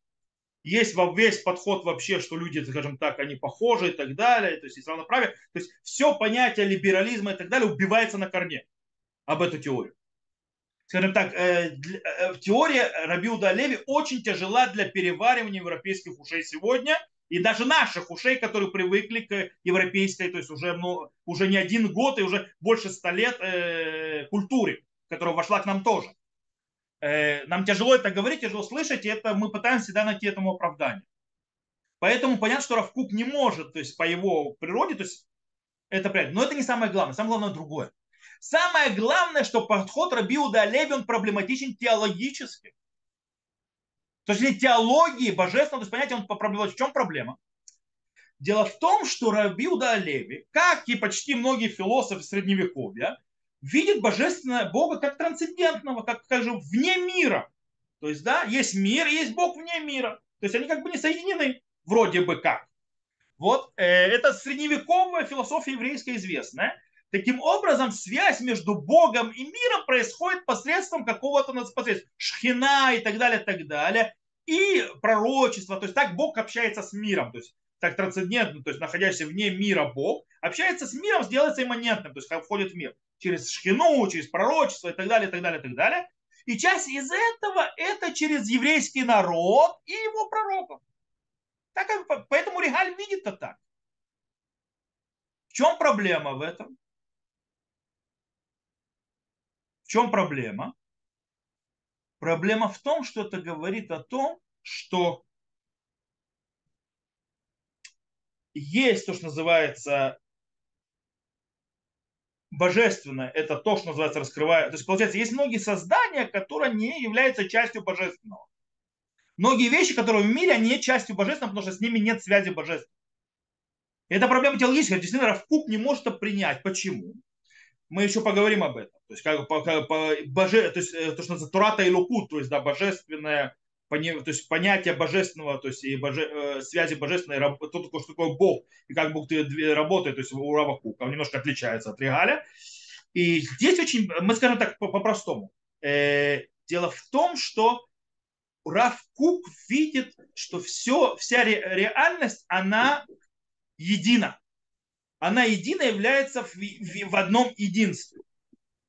Есть весь подход вообще, что люди, скажем так, они похожи и так далее, то есть есть равноправие. То есть все понятие либерализма и так далее убивается на корне об эту теорию скажем так, э, э, теория Рабиуда Леви очень тяжела для переваривания европейских ушей сегодня, и даже наших ушей, которые привыкли к европейской, то есть уже, ну, уже не один год и уже больше ста лет э, культуре, которая вошла к нам тоже. Э, нам тяжело это говорить, тяжело слышать, и это мы пытаемся всегда найти этому оправдание. Поэтому понятно, что Равкук не может, то есть по его природе, то есть это правильно. Но это не самое главное, самое главное другое. Самое главное, что подход Рабиуда Леви, он проблематичен теологически. То есть теологии, божественного, то есть понятие, он проблематичен. В чем проблема? Дело в том, что Рабиуда Леви, как и почти многие философы Средневековья, видит божественное Бога как трансцендентного, как, скажем, вне мира. То есть, да, есть мир, есть Бог вне мира. То есть они как бы не соединены, вроде бы как. Вот э, это средневековая философия еврейская известная. Таким образом, связь между Богом и миром происходит посредством какого-то посредством шхина и так далее, так далее, и пророчество. То есть так Бог общается с миром, то есть так трансцендентно, то есть находящийся вне мира Бог, общается с миром, сделается имманентным, то есть входит в мир через шхину, через пророчество и так далее, и так далее, и так далее. И часть из этого это через еврейский народ и его пророков. Так, поэтому Регаль видит это так. В чем проблема в этом? Чем проблема? Проблема в том, что это говорит о том, что есть то, что называется божественное, это то, что называется раскрывая. То есть, получается, есть многие создания, которые не являются частью божественного. Многие вещи, которые в мире, они не частью божественного, потому что с ними нет связи божественной. И это проблема теологическая. Действительно, Равкук не может это принять. Почему? Мы еще поговорим об этом. То есть, как, по, по, боже, то, есть э, то, что называется Турата и Лукут, то есть, да, божественное, то есть понятие божественного, то есть и боже, э, связи божественной, то, что такое Бог, и как Бог работает, то есть у Равакука, он немножко отличается от Регаля. И здесь очень, мы скажем так по-простому. Э, дело в том, что Рав Кук видит, что все, вся реальность, она едина. Она едина является в, в, в одном единстве.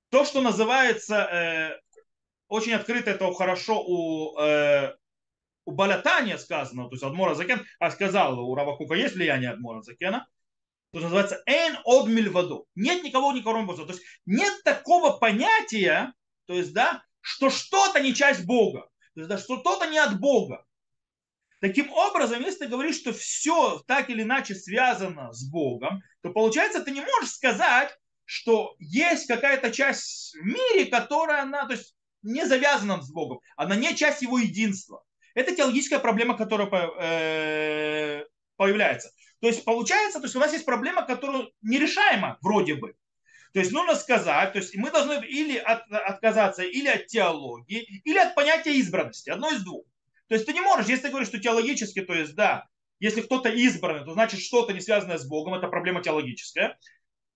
То, что называется, э, очень открыто это хорошо у, э, у Балятания сказано, то есть Адмора Закен, а сказал, у Равакука есть влияние Адмора Закена, то называется «эн од мильваду». Нет никого, никого Бога. То есть нет такого понятия, то есть, да, что что-то не часть Бога. То есть, да, что что-то не от Бога. Таким образом, если ты говоришь, что все так или иначе связано с Богом, то получается, ты не можешь сказать, что есть какая-то часть в мире, которая она, то есть не завязана с Богом, она не часть его единства. Это теологическая проблема, которая э, появляется. То есть получается, то есть у нас есть проблема, которая нерешаема вроде бы. То есть нужно сказать, то есть мы должны или от, отказаться или от теологии, или от понятия избранности. Одно из двух. То есть ты не можешь, если ты говоришь, что теологически, то есть да, если кто-то избранный, то значит что-то не связанное с Богом, это проблема теологическая,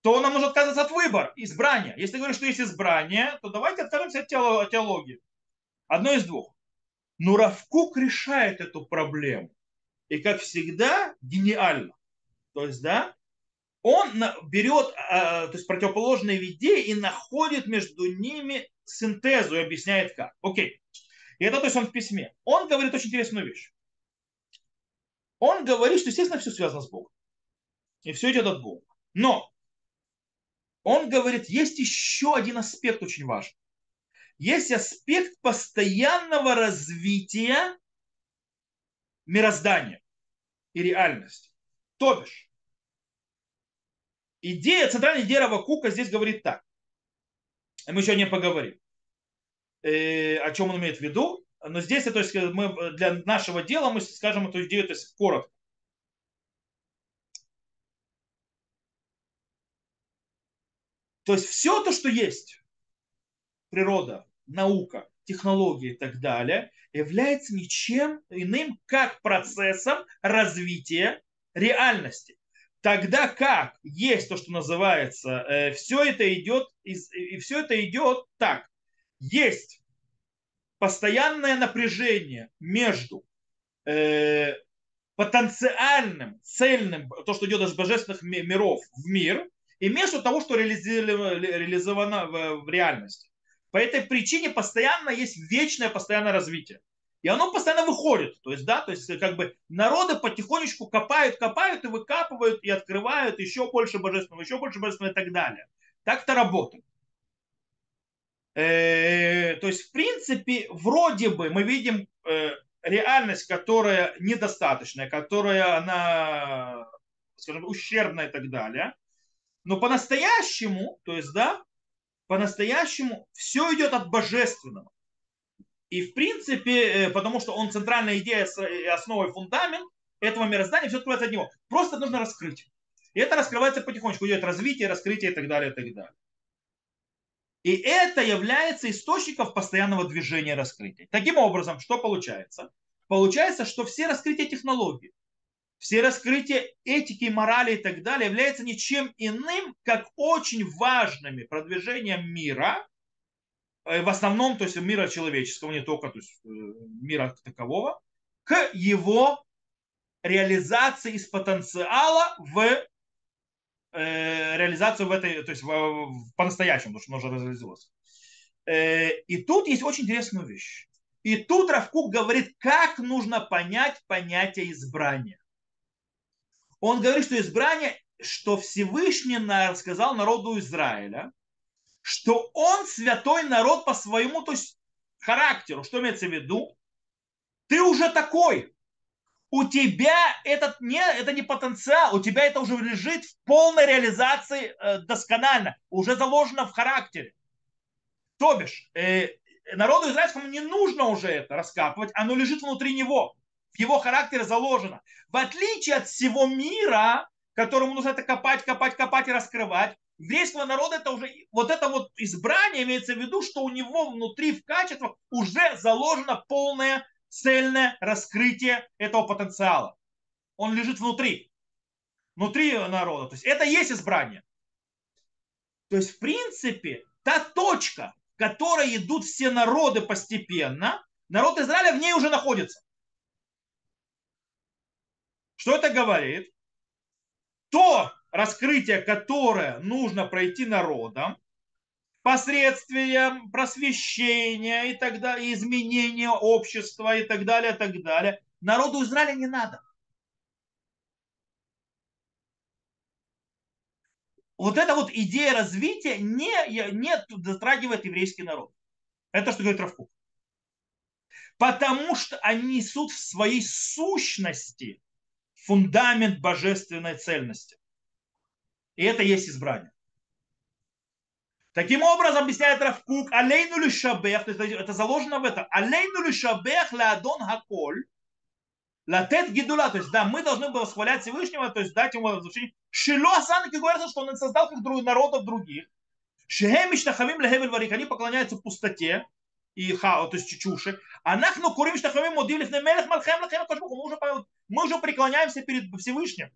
то нам нужно отказаться от выбора, избрания. Если ты говоришь, что есть избрание, то давайте откажемся от теологии. Одно из двух. Но Равкук решает эту проблему. И как всегда, гениально. То есть, да, он берет а, то есть, противоположные идеи и находит между ними синтезу и объясняет как. Окей. И это то есть он в письме. Он говорит очень интересную вещь. Он говорит, что, естественно, все связано с Богом. И все идет от Бога. Но он говорит, есть еще один аспект очень важный. Есть аспект постоянного развития мироздания и реальности. То бишь, идея, центральная идея Равакука здесь говорит так. Мы еще не поговорим. Э, о чем он имеет в виду. Но здесь, то есть, мы для нашего дела мы скажем эту идею то есть, коротко. То есть все то, что есть, природа, наука, технологии и так далее, является ничем иным, как процессом развития реальности. Тогда как есть то, что называется, э, все это идет, из, и все это идет так есть постоянное напряжение между э, потенциальным, цельным, то, что идет из божественных миров в мир, и между того, что реализовано в, в реальности. По этой причине постоянно есть вечное постоянное развитие. И оно постоянно выходит. То есть, да, то есть, как бы народы потихонечку копают, копают и выкапывают, и открывают еще больше божественного, еще больше божественного и так далее. Так это работает. Э, то есть, в принципе, вроде бы мы видим э, реальность, которая недостаточная, которая она, скажем, ущербная и так далее. Но по-настоящему, то есть, да, по-настоящему все идет от божественного. И в принципе, э, потому что он центральная идея основа и фундамент этого мироздания, все открывается от него. Просто нужно раскрыть. И это раскрывается потихонечку, идет развитие, раскрытие и так далее, и так далее. И это является источником постоянного движения раскрытия. Таким образом, что получается? Получается, что все раскрытия технологий, все раскрытия этики, морали и так далее являются ничем иным, как очень важными продвижением мира, э, в основном, то есть мира человеческого, не только то есть, э, мира такового, к его реализации из потенциала в э, реализацию в этой, то есть в, в, по-настоящему, потому что оно уже реализовалось. Э, и тут есть очень интересная вещь. И тут Равкук говорит, как нужно понять понятие избрания. Он говорит, что избрание, что Всевышний сказал народу Израиля, что он святой народ по своему, то есть характеру. Что имеется в виду? Ты уже такой. У тебя этот не, это не потенциал, у тебя это уже лежит в полной реализации э, досконально, уже заложено в характере. То бишь, э, народу израильскому не нужно уже это раскапывать, оно лежит внутри него, в его характере заложено. В отличие от всего мира, которому нужно это копать, копать, копать и раскрывать, еврейского народа это уже, вот это вот избрание имеется в виду, что у него внутри в качествах уже заложено полное цельное раскрытие этого потенциала. Он лежит внутри, внутри народа. То есть это есть избрание. То есть, в принципе, та точка, в которой идут все народы постепенно, народ Израиля в ней уже находится. Что это говорит? То раскрытие, которое нужно пройти народам, посредством просвещения и так далее, изменения общества и так далее, и так далее. Народу Израиля не надо. Вот эта вот идея развития не, не затрагивает еврейский народ. Это что говорит Равкук. Потому что они несут в своей сущности фундамент божественной цельности. И это есть избрание. Таким образом, объясняет Равкук, алейну ли шабех, это заложено в этом, алейну ли шабех ладон хаколь, латет гидула, то есть, да, мы должны бы восхвалять Всевышнего, то есть дать ему возвышение. Шило Асанки говорится, что он создал как народов других. Шехем Иштахавим Лехевель Варик, они поклоняются пустоте и хао, то есть чуши. А нахну курим Иштахавим Модилев Немелех Малхем Лахем мы уже, мы уже преклоняемся перед Всевышним.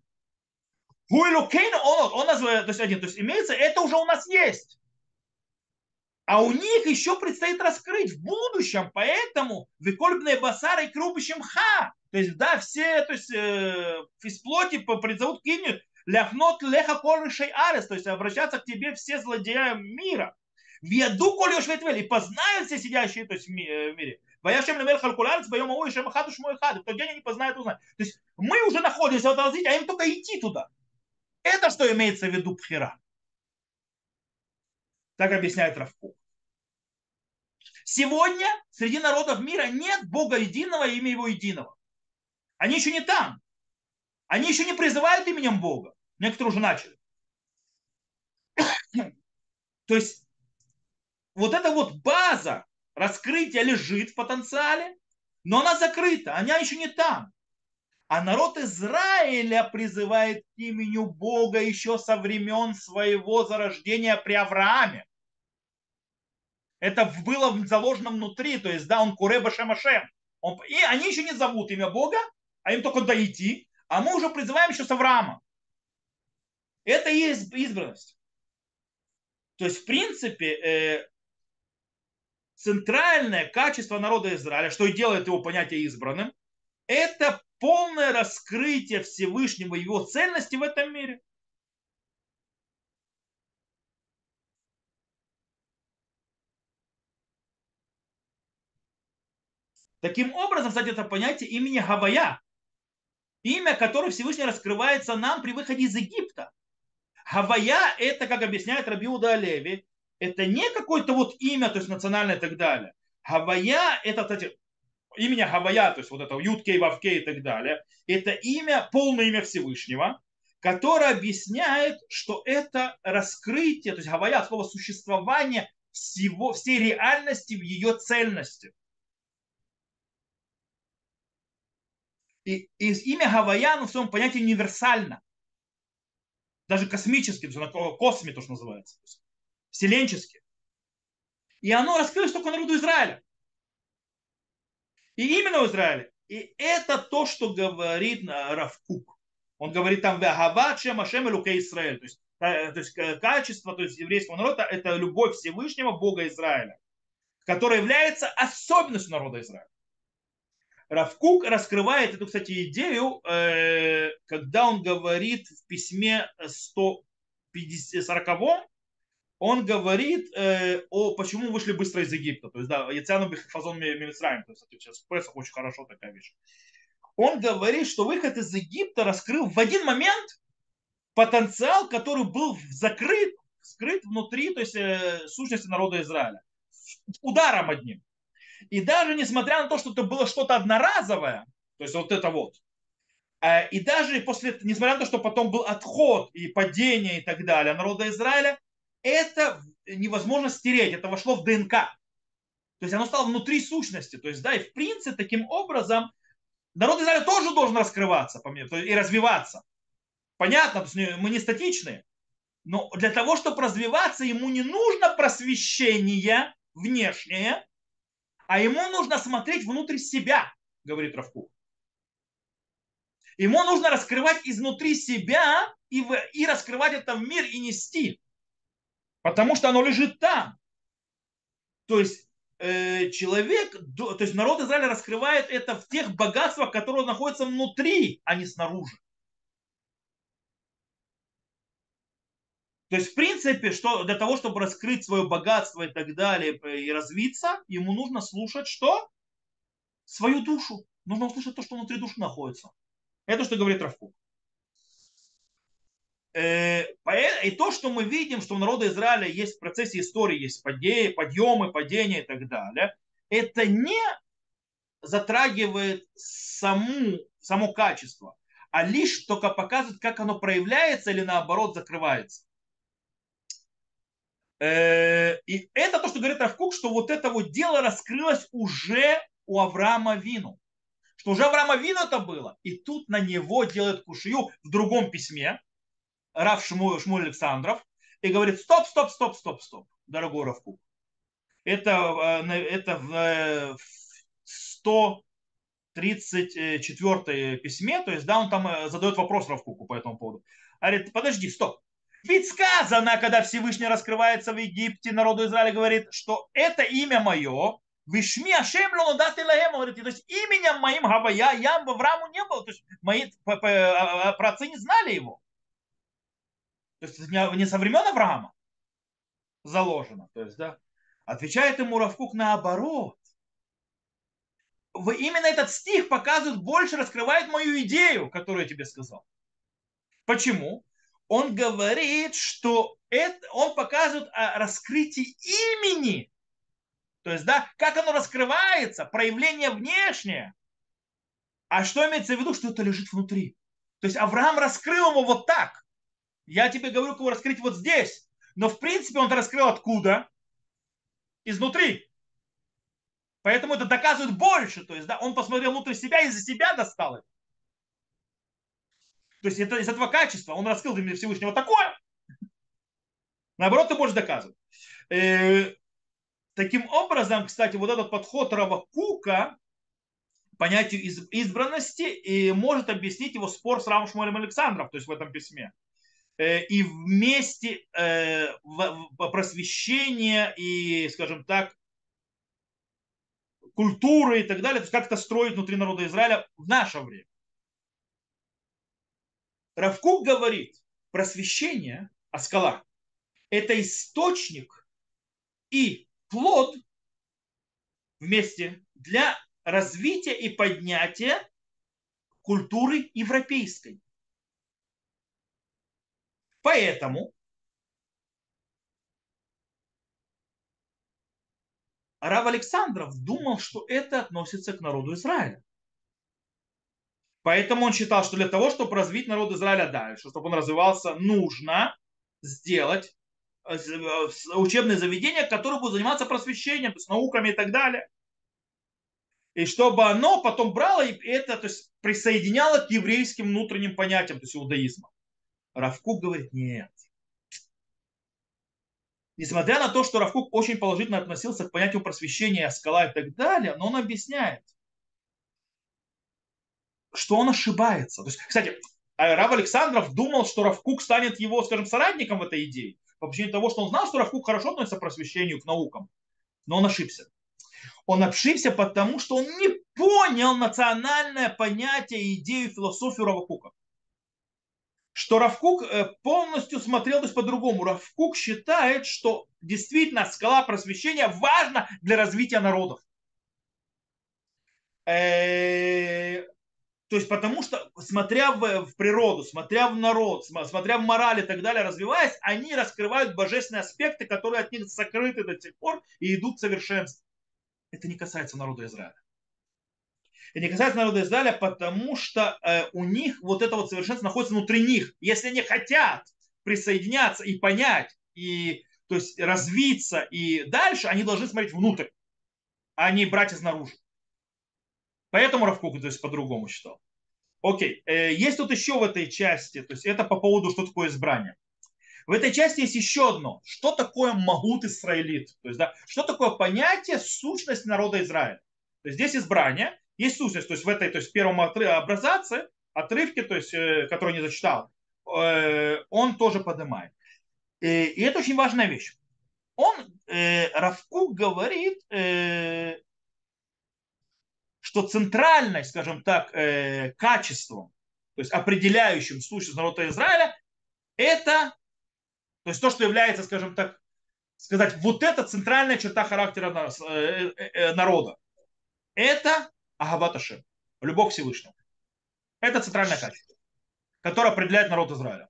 Гуилукейн, он, он называет, то есть один, то есть имеется, это уже у нас есть. А у них еще предстоит раскрыть в будущем, поэтому выкольбные басары и крупищем ха. То есть, да, все, то есть, э, из плоти призовут киню, ляхнот леха колышей арес, то есть обращаться к тебе все злодеи мира. В яду колешь ветвель, и познают все сидящие то есть, в э, мире. Ваяшем лемел халкулярец, боем овой, шем хаду шмой хады. В тот день они познают, узнают. То есть мы уже находимся в этом развитии, а им только идти туда. Это что имеется в виду пхера. Так объясняет Равку. Сегодня среди народов мира нет Бога единого и имя его единого. Они еще не там. Они еще не призывают именем Бога. Некоторые уже начали. [coughs] То есть вот эта вот база раскрытия лежит в потенциале, но она закрыта, она еще не там. А народ Израиля призывает к имени Бога еще со времен своего зарождения при Аврааме. Это было заложено внутри, то есть, да, он Куреба Шемашем. Он, и они еще не зовут имя Бога, а им только дойти, а мы уже призываем еще с Авраама. Это и есть избранность. То есть, в принципе, э, центральное качество народа Израиля, что и делает его понятие избранным, это полное раскрытие Всевышнего, его ценности в этом мире. Таким образом, кстати, это понятие имени Гавая, имя, которое Всевышний раскрывается нам при выходе из Египта. Гавая – это, как объясняет Рабиуда Олеви, это не какое-то вот имя, то есть национальное и так далее. Гавая – это, кстати, имя Гавая, то есть вот это Юткей, Вавкей и так далее, это имя, полное имя Всевышнего, которое объясняет, что это раскрытие, то есть Гавая, слово существование всего, всей реальности в ее цельности. И, и имя Гавая, ну, в своем понятии универсально. Даже космически, то есть косми, то, что называется. Вселенчески. И оно раскрылось только народу Израиля. И именно в Израиле. И это то, что говорит Равкук. Он говорит там «Вегават шем Ашем Израиль». То есть, э, есть качество то есть, еврейского народа – это любовь Всевышнего Бога Израиля, которая является особенностью народа Израиля. Равкук раскрывает эту, кстати, идею, э, когда он говорит в письме 140 он говорит э, о почему вышли быстро из Египта. То есть, да, Яцяну Фазон Мимисраем. То есть, сейчас в Песах очень хорошо такая вещь. Он говорит, что выход из Египта раскрыл в один момент потенциал, который был закрыт, скрыт внутри, то есть э, сущности народа Израиля. Ударом одним. И даже несмотря на то, что это было что-то одноразовое, то есть вот это вот, э, и даже после, несмотря на то, что потом был отход и падение и так далее народа Израиля, это невозможно стереть, это вошло в ДНК. То есть оно стало внутри сущности. То есть, да, и в принципе, таким образом, народ Израиля тоже должен раскрываться по мне, и развиваться. Понятно, мы не статичные. Но для того, чтобы развиваться, ему не нужно просвещение внешнее, а ему нужно смотреть внутрь себя, говорит Равку. Ему нужно раскрывать изнутри себя и, в, и раскрывать это в мир и нести. Потому что оно лежит там. То есть э, человек, то есть народ Израиля раскрывает это в тех богатствах, которые находятся внутри, а не снаружи. То есть, в принципе, что для того, чтобы раскрыть свое богатство и так далее, и развиться, ему нужно слушать что? Свою душу. Нужно услышать то, что внутри души находится. Это что говорит Равкук. Э, и то, что мы видим, что у народа Израиля есть в процессе истории, есть подъемы, падения и так далее, это не затрагивает саму, само качество, а лишь только показывает, как оно проявляется или наоборот закрывается. Э, и это то, что говорит Равкук, что вот это вот дело раскрылось уже у Авраама Вину. Что уже Авраама Вину это было. И тут на него делает кушью в другом письме, Рав Шмуль, Шмуль Александров, и говорит, стоп, стоп, стоп, стоп, стоп, дорогой Равкук. Это, э, это в 134 письме, то есть, да, он там э, задает вопрос Равкуку по этому поводу. Говорит, подожди, стоп, ведь сказано, когда Всевышний раскрывается в Египте, народу Израиля говорит, что это имя мое, Вишми Ашем даты лаем, говорит, то есть именем моим Гавая, я в Аврааму не был, то есть мои а, а, праотцы не знали его. То есть не со времен Авраама заложено. То есть, да, отвечает ему Равкук наоборот. Именно этот стих показывает больше, раскрывает мою идею, которую я тебе сказал. Почему? Он говорит, что это, он показывает о раскрытии имени. То есть, да, как оно раскрывается, проявление внешнее. А что имеется в виду, что это лежит внутри. То есть Авраам раскрыл его вот так. Я тебе говорю, кого раскрыть вот здесь. Но в принципе он это раскрыл откуда? Изнутри. Поэтому это доказывает больше. То есть, да, он посмотрел внутрь себя и за себя достал это. То есть это из этого качества он раскрыл для Всевышнего такое. Наоборот, ты можешь доказывать. Э, таким образом, кстати, вот этот подход Рава Кука понятию избранности и может объяснить его спор с Равом Шмуэлем Александром, то есть в этом письме. Э, и вместе э, просвещение и, скажем так, культуры и так далее, то есть как это строить внутри народа Израиля в наше время. Равкук говорит, просвещение, а скала, это источник и плод вместе для развития и поднятия культуры европейской. Поэтому Рав Александров думал, что это относится к народу Израиля. Поэтому он считал, что для того, чтобы развить народ Израиля дальше, чтобы он развивался, нужно сделать э, э, учебное заведение, которое будет заниматься просвещением, то есть науками и так далее. И чтобы оно потом брало и это то есть, присоединяло к еврейским внутренним понятиям, то есть иудаизма. Равкук говорит, нет. Несмотря на то, что Равкук очень положительно относился к понятию просвещения, скала и так далее, но он объясняет – что он ошибается. То есть, кстати, а Рав Александров думал, что Равкук станет его, скажем, соратником в этой идее. По причине того, что он знал, что Равкук хорошо относится к просвещению, к наукам. Но он ошибся. Он ошибся, потому что он не понял национальное понятие и идею, философию Равкука. Что Равкук э, полностью смотрел то есть по-другому. Равкук считает, что действительно скала просвещения важна для развития народов. То есть потому что, смотря в, в природу, смотря в народ, смотря в мораль и так далее, развиваясь, они раскрывают божественные аспекты, которые от них сокрыты до сих пор и идут к совершенству. это не касается народа Израиля. Это не касается народа Израиля, потому что э, у них вот это вот совершенство находится внутри них. Если они хотят присоединяться и понять, и то есть развиться и дальше, они должны смотреть внутрь, а не брать изнаружи. Поэтому Равкук есть, по-другому считал. Окей, э, есть тут еще в этой части, то есть это по поводу, что такое избрание. В этой части есть еще одно. Что такое Магут Израилит? То есть, да, что такое понятие сущность народа Израиля? То есть здесь избрание, есть сущность, то есть в этой, то есть в первом образце, отрывке, то есть, э, который не зачитал, э, он тоже поднимает. И это очень важная вещь. Он, Равкук говорит, что центральной, скажем так, э, качеством, то есть определяющим сущность народа Израиля, это, то есть то, что является, скажем так, сказать, вот эта центральная черта характера э, э, народа. Это Агаваташем, любовь Всевышнего. Это центральное качество, которое определяет народ Израиля.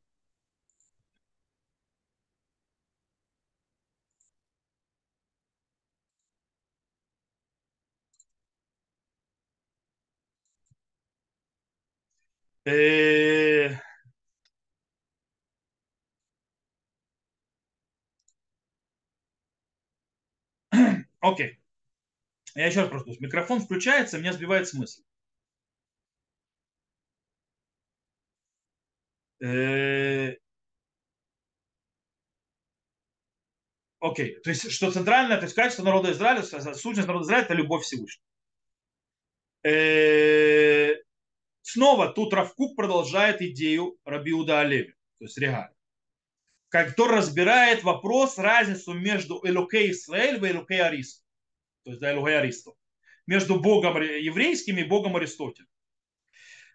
Э, [clears throat] окей. Я еще раз просто. Микрофон включается, меня сбивает смысл. Э, окей, то есть, что центральное, то есть качество народа Израиля, сущность народа Израиля, это любовь Всевышнего. Э, снова тут Равкук продолжает идею Рабиуда Олеви, то есть Регаль, который разбирает вопрос, разницу между Элокей Исраэль и Элокей Аристо, то есть да, Элокей Аристо, между Богом еврейским и Богом Аристотелем.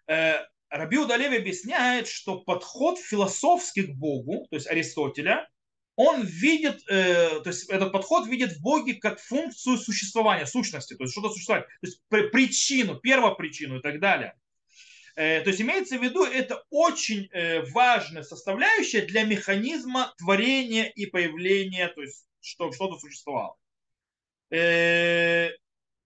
Э, Рабиуда Олеви объясняет, что подход философский к Богу, то есть Аристотеля, он видит, э, то есть этот подход видит в Боге как функцию существования, сущности, то есть что-то существовать, то есть причину, первопричину и так далее. Э, то есть имеется в виду, это очень э, важная составляющая для механизма творения и появления, то есть что, что-то существовало. Э,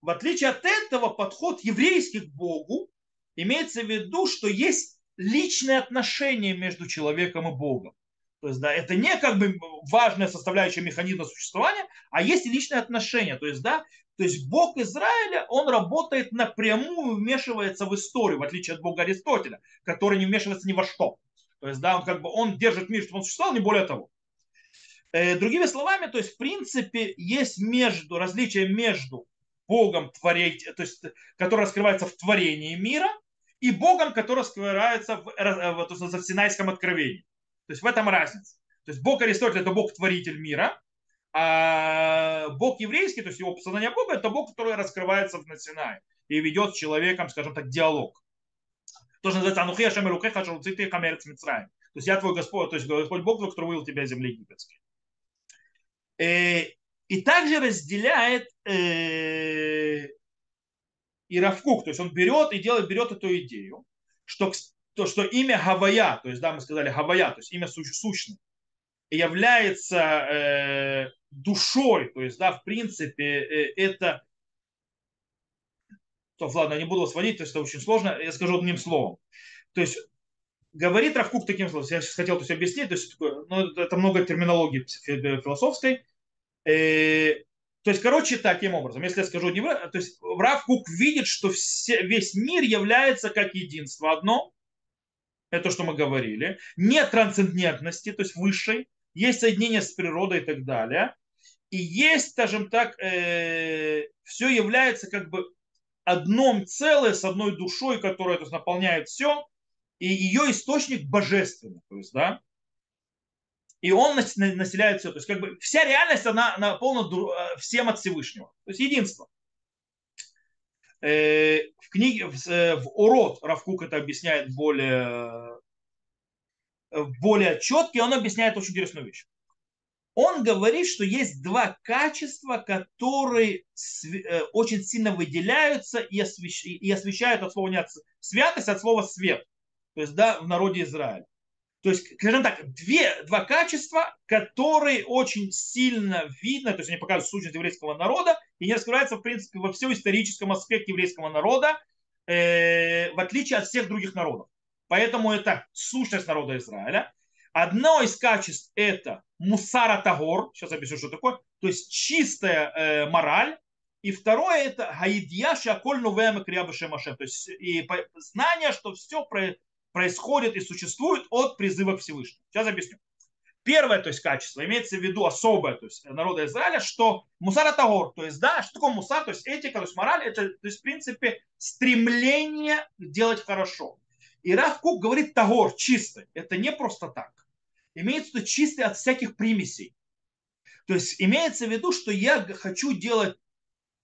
в отличие от этого, подход еврейский к Богу имеется в виду, что есть личные отношения между человеком и Богом. То есть, да, это не как бы важная составляющая механизма существования, а есть личные отношения. То есть, да, то есть Бог Израиля, он работает напрямую, вмешивается в историю, в отличие от Бога Аристотеля, который не вмешивается ни во что. То есть, да, он как бы, он держит мир, чтобы он существовал, не более того. Э, другими словами, то есть, в принципе, есть между, различие между Богом творить, то есть, который раскрывается в творении мира, и Богом, который раскрывается в, в, в, в Синайском откровении. То есть в этом разница. То есть Бог Аристотель это Бог-творитель мира, а Бог еврейский, то есть его познание Бога, это Бог, который раскрывается в Синае и ведет с человеком, скажем так, диалог. То, что называется Анухи Ашем Рукеха Шаруцити Хамерец Мицраем. То есть я твой Господь, то есть Господь Бог, который вывел тебя из земли египетской. И, э, и также разделяет э, и Равкук, то есть он берет и делает, берет эту идею, что, то, что имя Гавая, то есть да, мы сказали Гавая, то есть имя сущное, является э, душой, то есть, да, в принципе, э, это... То, ладно, не буду вас водить, то есть это очень сложно, я скажу одним словом. То есть, говорит Равкук таким словом, я сейчас хотел то есть, объяснить, то есть, ну, это много терминологии философской. Э, то есть, короче, таким образом, если я скажу не то есть Равкук видит, что все, весь мир является как единство одно, это то, что мы говорили, нет трансцендентности, то есть высшей, есть соединение с природой и так далее. И есть, скажем так, э, все является как бы одном целое с одной душой, которая то есть, наполняет все, и ее источник божественный. То есть, да, и он населяет все. То есть, как бы вся реальность, она наполнена э, всем от Всевышнего. То есть, единство. Э, в книге, в, э, в Урод Равкук это объясняет более более четкий, он объясняет очень интересную вещь. Он говорит, что есть два качества, которые э, очень сильно выделяются и, освещают от слова нет, святость, от слова свет. То есть, да, в народе Израиля. То есть, скажем так, две, два качества, которые очень сильно видно, то есть они показывают сущность еврейского народа и не раскрываются, в принципе, во всем историческом аспекте еврейского народа, э, в отличие от всех других народов. Поэтому это сущность народа Израиля. Одно из качеств это мусара тагор, сейчас объясню, что такое, то есть чистая э, мораль, и второе это гаидья шаколь крябышем то есть и знание, что все происходит и существует от призыва к Всевышнему. Сейчас объясню. Первое, то есть качество, имеется в виду особое, то есть народа Израиля, что мусар тагор, то есть да, что такое мусар, то есть этика, то есть мораль, это то есть в принципе стремление делать хорошо. И Раф Кук говорит тагор, чистый. Это не просто так. Имеется в виду чистый от всяких примесей. То есть имеется в виду, что я хочу делать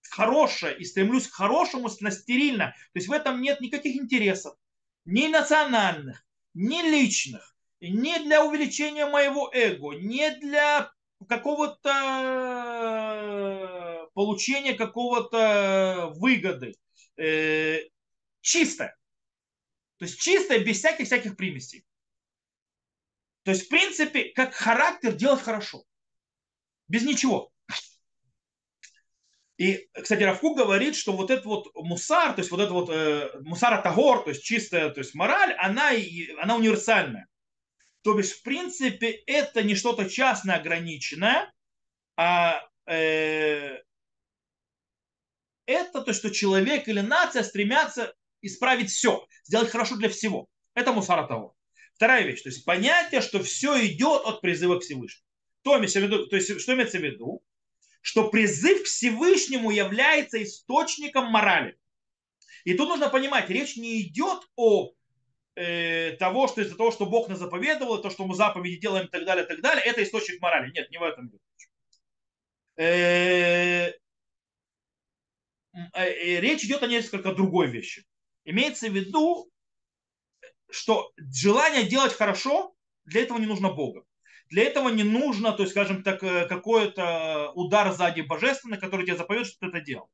хорошее и стремлюсь к хорошему на стерильно. То есть в этом нет никаких интересов ни национальных, ни личных, ни для увеличения моего эго, ни для какого-то э, получения какого-то выгоды. Э, чистое. То есть чистое, без всяких-всяких примесей. То есть, в принципе, как характер делать хорошо. Без ничего. И, кстати, Равку говорит, что вот этот вот мусар, то есть вот это вот э, мусара тагор, то есть чистая, то есть мораль, она, она универсальная. То есть, в принципе, это не что-то частное, ограниченное, а э, это то, что человек или нация стремятся исправить все, сделать хорошо для всего. Это мусара тагор. Вторая вещь, то есть понятие, что все идет от призыва к Всевышнему. То, то есть, что имеется в виду? что призыв к Всевышнему является источником морали. И тут нужно понимать, речь не идет о э, того, что из-за того, что Бог нас заповедовал, то, что мы заповеди делаем и так далее, и так далее, это источник морали. Нет, не в этом э, э, речь идет о несколько другой вещи. Имеется в виду, что желание делать хорошо, для этого не нужно Бога. Для этого не нужно, то есть, скажем так, э, какой-то удар сзади божественный, который тебе заповедует, что ты это делал.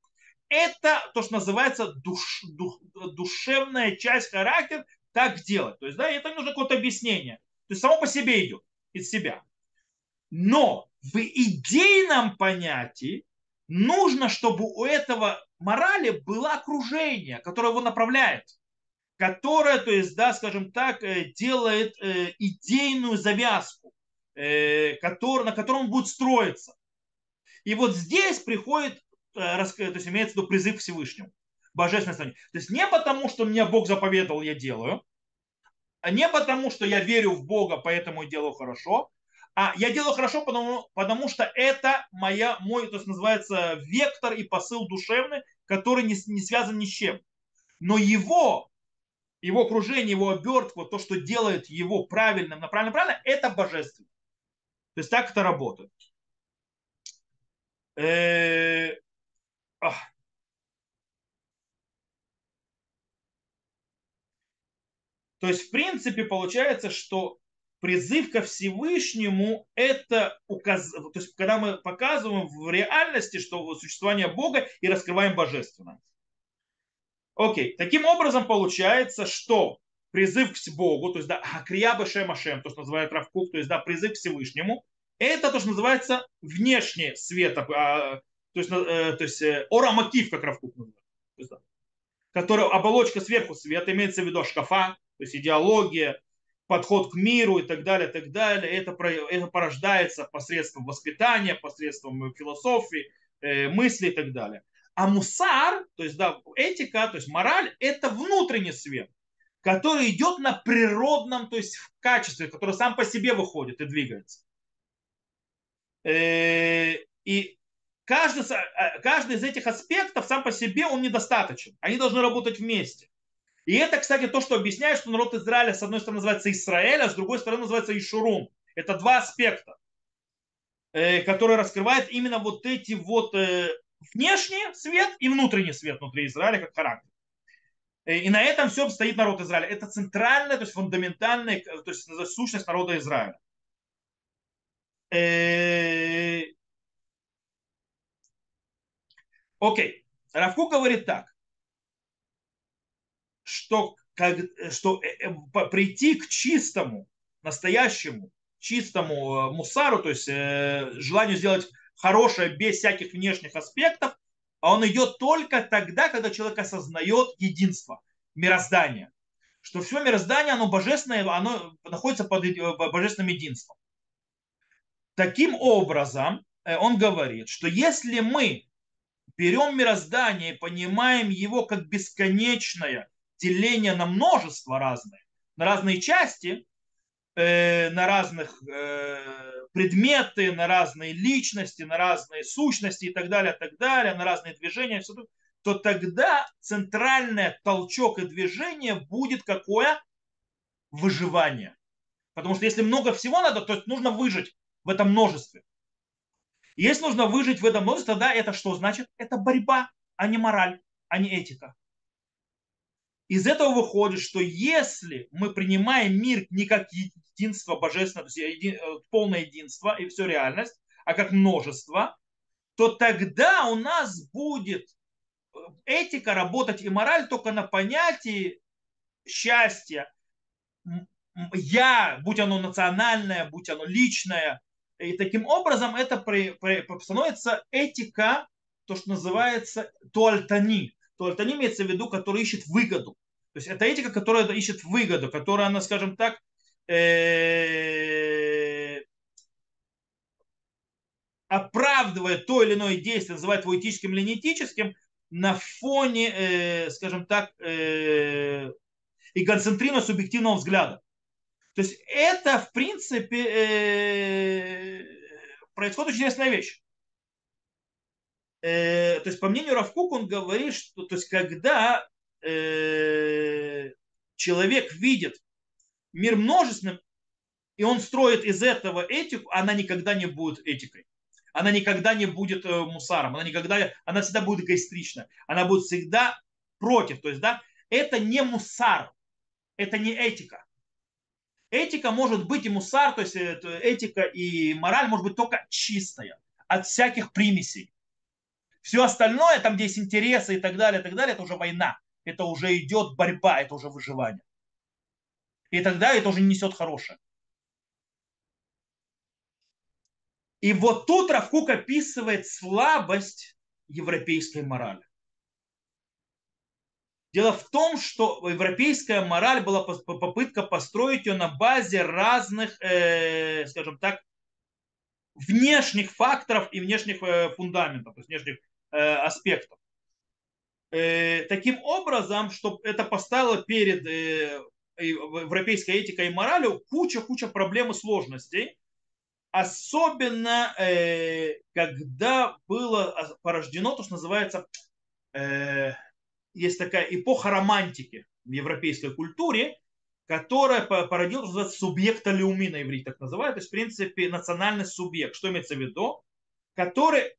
Это то, что называется душ, дух, душевная часть, характер, так делать. То есть, да, это нужно какое-то объяснение. То есть, само по себе идет, из себя. Но в идейном понятии нужно, чтобы у этого морали было окружение, которое его направляет которое, то есть, да, скажем так, э, делает э, идейную завязку. Э, который, на котором он будет строиться. И вот здесь приходит, то есть имеется в виду призыв Всевышнему, божественной стране. То есть не потому, что мне Бог заповедовал, я делаю, а не потому, что я верю в Бога, поэтому делаю хорошо, а я делаю хорошо, потому, потому что это моя, мой, то есть называется, вектор и посыл душевный, который не, не связан ни с чем. Но его, его окружение, его обертку, то, что делает его правильным, направленно, правильно, это божественно. То есть так это работает. Э, То есть, в принципе, получается, что призыв ко Всевышнему это указ... то есть, когда мы показываем в реальности, что существование Бога и раскрываем божественное. Окей, таким образом получается, что призыв к Богу, то есть да, Акрия Бешем Ашем, то, что называют Равкук, то есть да, призыв к Всевышнему, это то, что называется внешний свет, а, то есть, э, то есть э, орамакив, как Равкук называет, есть, да, который оболочка сверху света, имеется в виду шкафа, то есть идеология, подход к миру и так далее, так далее. Это, это порождается посредством воспитания, посредством философии, э, мысли и так далее. А мусар, то есть да, этика, то есть мораль, это внутренний свет который идет на природном, то есть в качестве, который сам по себе выходит и двигается. Э, и каждый, э, каждый из этих аспектов сам по себе он недостаточен. Они должны работать вместе. И это, кстати, то, что объясняет, что народ Израиля с одной стороны называется Израиль, а с другой стороны называется Ишурун. Это два аспекта, э, которые раскрывают именно вот эти вот внешний свет и внутренний свет внутри Израиля как характер. Э, и на этом все стоит народ Израиля. Это центральная, то есть фундаментальная, э, то есть сущность народа Израиля. Э, окей. Равку говорит так, что, как, что прийти к чистому настоящему, чистому мусару, то есть желанию сделать хорошее без всяких внешних аспектов, а он идет только тогда, когда человек осознает единство, мироздание. Что все мироздание, оно божественное, оно находится под божественным единством. Таким образом, он говорит, что если мы берем мироздание и понимаем его как бесконечное деление на множество разные, на разные части, э, на разных э, предметы, на разные личности, на разные сущности и так далее, так далее, на разные движения, все, то тогда центральное толчок и движение будет какое? Выживание. Потому что если много всего надо, то нужно выжить в этом множестве. Если нужно выжить в этом множестве, тогда это что значит? Это борьба, а не мораль, а не этика. Из этого выходит, что если мы принимаем мир не как единство божественное, то есть еди, э, полное единство и все реальность, а как множество, то тогда у нас будет э, этика работать и мораль только на понятии счастья. Я, будь оно национальное, будь оно личное, и таким образом это при, при, становится этика, то, что называется туальтани. Туальтани имеется в виду, который ищет выгоду. То есть это этика, которая ищет выгоду, которая, она, скажем так, э, оправдывает то или иное действие, называет его этическим или неэтическим, на фоне, э, скажем так, э, и концентрированного субъективного взгляда. То есть это, в принципе, э, происходит очень интересная вещь. То есть, по мнению Равкук, он говорит, что то есть, когда э, человек видит мир множественным, и он строит из этого этику, она никогда не будет этикой. Она никогда не будет мусаром, она никогда, она всегда будет эгоистрична, она будет всегда против. То есть, да, это не мусар, это не этика этика может быть и мусар, то есть этика и мораль может быть только чистая, от всяких примесей. Все остальное, там, где есть интересы и так далее, и так далее, это уже война. Это уже идет борьба, это уже выживание. И тогда это уже не несет хорошее. И вот тут Равкук описывает слабость европейской морали. Дело в том, что европейская мораль была попытка построить ее на базе разных, э, скажем так, внешних факторов и внешних э, фундаментов, то есть внешних э, аспектов. Э, таким образом, чтобы это поставило перед э, европейской этикой и моралью куча-куча проблем и сложностей, особенно э, когда было порождено то, что называется э, есть такая эпоха романтики в европейской культуре, которая породила что субъекта люми на иврите, так называют, то есть, в принципе, национальный субъект. Что имеется в виду? Который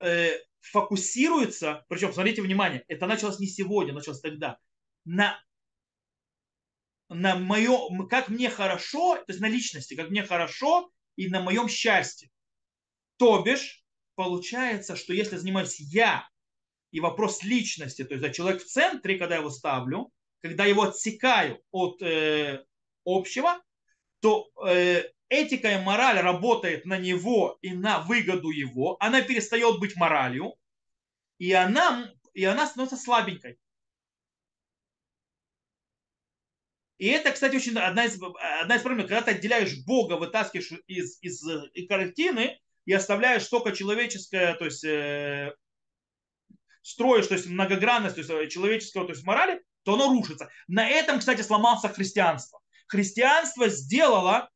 э, фокусируется, причем, смотрите, внимание, это началось не сегодня, началось тогда, на, на мое, как мне хорошо, то есть на личности, как мне хорошо и на моем счастье. То бишь, получается, что если занимаюсь я и вопрос личности, то есть да, человек в центре, когда я его ставлю, когда его отсекаю от э, общего, то э, этика и мораль работает на него и на выгоду его, она перестает быть моралью, и она, и она становится слабенькой. И это, кстати, очень одна из, одна из проблем. Когда ты отделяешь Бога, вытаскиваешь из, из, из картины и оставляешь только человеческое, то есть э, строишь, то есть многогранность то есть человеческого, то есть морали, то оно рушится. На этом, кстати, сломался христианство. Христианство сделало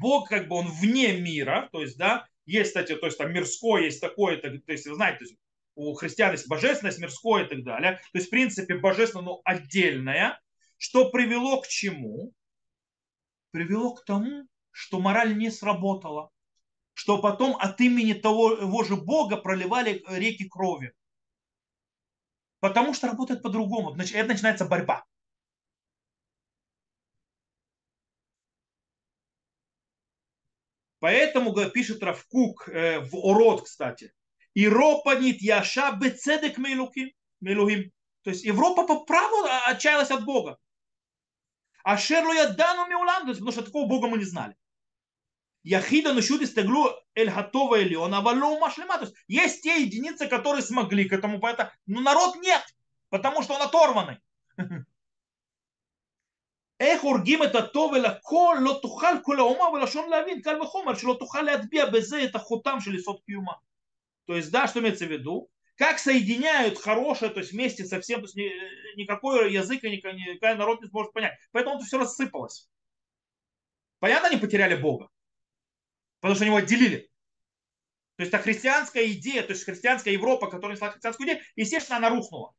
Бог, как бы он вне мира, то есть, да, есть, кстати, то есть там мирское, есть такое, то, есть, знаете, то есть, у христиан есть божественность, мирское и так далее. То есть, в принципе, божественное, но отдельное, что привело к чему? Привело к тому, что мораль не сработала. Что потом от имени того, того же Бога проливали реки крови. Потому что работает по-другому. Это начинается борьба. Поэтому пишет Равкук э, в Ород, кстати. Европа нит яша бецедек мелухим. То есть Европа по праву отчаялась от Бога. А Шерлу я дану миулам, потому что такого Бога мы не знали. Яхида нушуд истеглу эль хатова элион, авалу машлема. То есть есть те единицы, которые смогли к этому, поэтому, но народ нет, потому что он оторванный. [laughs] איך הורגים את הטוב ולכל לא תוכל כל האומה ולשון להבין קל וחומר שלא תוכל להטביע בזה את החותם של יסוד קיומה. То есть, да, что имеется в виду? Как соединяют хорошее, то есть вместе со всем, то есть никакой язык и никакой народ не сможет понять. Поэтому это все рассыпалось. Понятно, они потеряли Бога потому что они его отделили. То есть это христианская идея, то есть христианская Европа, которая несла христианскую идею, естественно, она рухнула.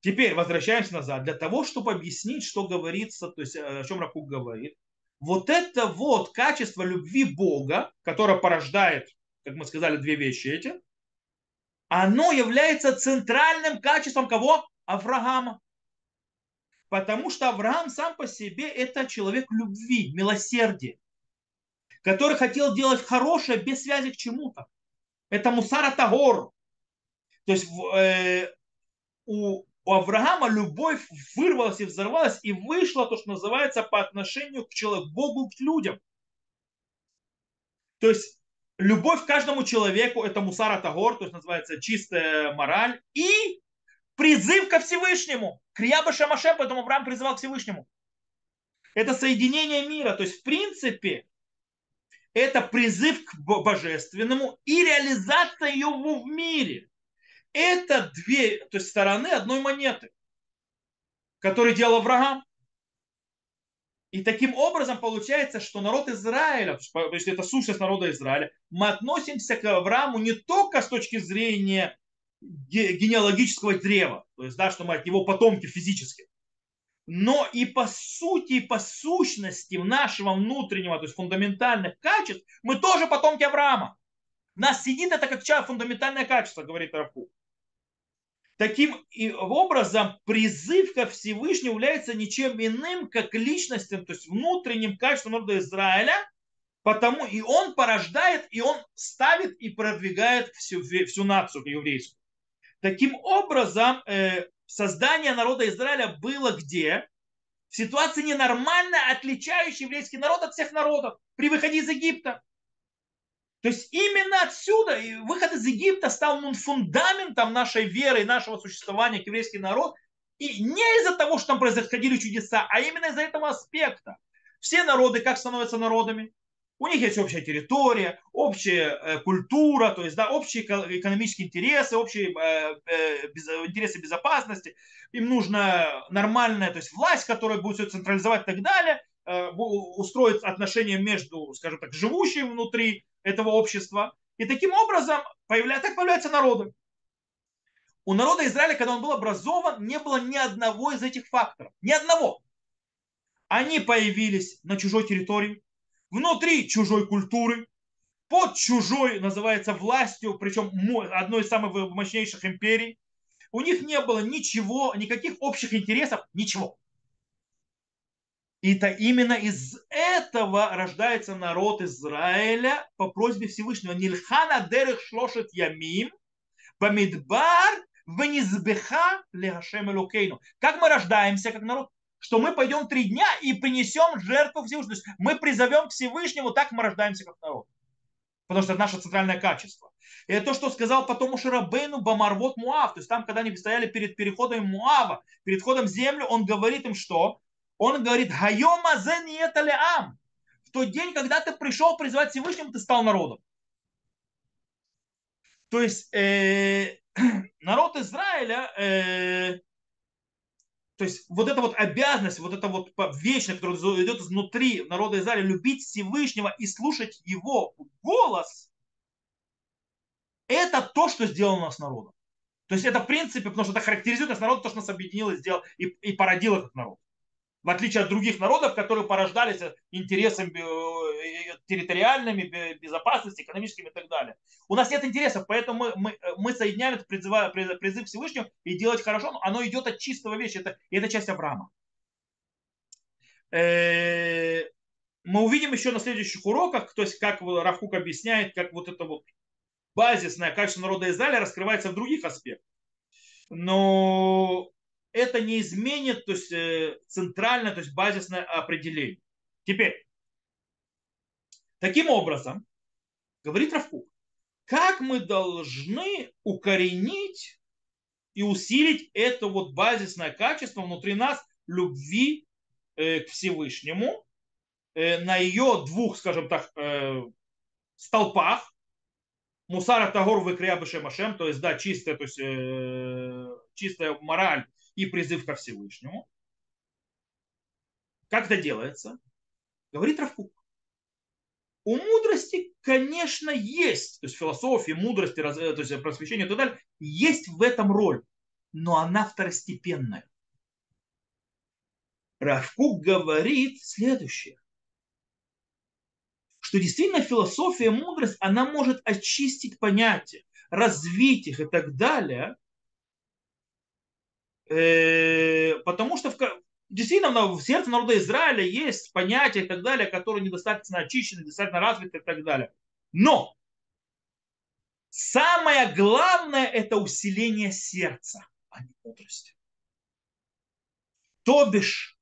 Теперь возвращаемся назад. Для того, чтобы объяснить, что говорится, то есть э, о чем Ракук говорит, вот это вот качество любви Бога, которое порождает, как мы сказали, две вещи эти, оно является центральным качеством кого? Авраама. Потому что Авраам сам по себе это человек любви, милосердия, который хотел делать хорошее без связи к чему-то. Это Мусара Тагор. То есть э, у, у Авраама любовь вырвалась и взорвалась и вышла то, что называется по отношению к человеку, Богу, к людям. То есть любовь к каждому человеку это Мусара Тагор, то есть называется чистая мораль. И призыв ко Всевышнему. Крияба Шамашем, поэтому Авраам призывал к Всевышнему. Это соединение мира. То есть, в принципе, это призыв к божественному и реализация его в мире. Это две то есть, стороны одной монеты, которые делал Авраам. И таким образом получается, что народ Израиля, если это сущность народа Израиля, мы относимся к Аврааму не только с точки зрения генеалогического древа, то есть, да, что мы от него потомки физически, но и по сути, и по сущности нашего внутреннего, то есть фундаментальных качеств, мы тоже потомки Авраама. Нас сидит это как фундаментальное качество, говорит Рафу. Таким образом, призыв ко Всевышнему является ничем иным, как личностью, то есть внутренним качеством народа Израиля, потому и он порождает, и он ставит и продвигает всю, всю нацию еврейскую. Таким образом, э, создание народа Израиля было где? В ситуации ненормально отличающей еврейский народ от всех народов при выходе из Египта. То есть именно отсюда выход из Египта стал фундаментом нашей веры и нашего существования, как еврейский народ. И не из-за того, что там происходили чудеса, а именно из-за этого аспекта. Все народы как становятся народами? У них есть общая территория, общая э, культура, то есть да, общие экономические интересы, общие э, э, интересы безопасности. Им нужна нормальная то есть власть, которая будет все централизовать и так далее, устроить отношения между, скажем так, живущими внутри этого общества. И таким образом появляется, так появляются народы. У народа Израиля, когда он был образован, не было ни одного из этих факторов. Ни одного. Они появились на чужой территории, внутри чужой культуры, под чужой, называется, властью, причем одной из самых мощнейших империй. У них не было ничего, никаких общих интересов, ничего. И это именно из этого рождается народ Израиля по просьбе Всевышнего. Нильхана дерех шлошет ямим, бамидбар, венизбеха лехашем элокейну. Как мы рождаемся как народ? что мы пойдем три дня и принесем жертву Всевышнему. То есть мы призовем к Всевышнему, так мы рождаемся как народ. Потому что это наше центральное качество. И это то, что сказал потом Ушарабейну Бамарвот Муав. То есть там, когда они стояли перед переходом Муава, перед входом в землю, он говорит им что? Он говорит, Хайома ам. В тот день, когда ты пришел призывать Всевышнему, ты стал народом. То есть э, [clears throat] народ Израиля э, то есть вот эта вот обязанность, вот эта вот вечная, которая идет изнутри народа Израиля, любить Всевышнего и слушать его голос, это то, что сделало нас народом. То есть это в принципе, потому что это характеризует нас народ, то, что нас объединило, сделал и, и породил этот народ. В отличие от других народов, которые порождались интересами э, территориальными, безопасности, экономическими и так далее. У нас нет интересов, поэтому мы, мы, мы соединяем это призыв, призыв Всевышнего и делать хорошо, но оно идет от чистого вещи, это, и это часть Авраама. Э, мы увидим еще на следующих уроках, то есть как Равкук объясняет, как вот это вот базисное качество народа Израиля раскрывается в других аспектах. но это не изменит то есть, э, центральное, то есть базисное определение. Теперь, таким образом, говорит Равкук, как мы должны укоренить и усилить это вот базисное качество внутри нас любви э, к Всевышнему э, на ее двух, скажем так, столпах. Мусара Тагор выкрия Бешемашем, то есть, да, чистая, то есть, э, чистая мораль и призыв ко Всевышнему. Как это делается? Говорит Равкук. У мудрости, конечно, есть, то есть философии, мудрости, то есть просвещения и так далее, есть в этом роль, но она второстепенная. Равкук говорит следующее, что действительно философия, мудрость, она может очистить понятия, развить их и так далее, э, потому что в, действительно в сердце народа Израиля есть понятия и так далее, которые недостаточно очищены, недостаточно развиты и так далее. Но самое главное это усиление сердца, а не мудрости. То бишь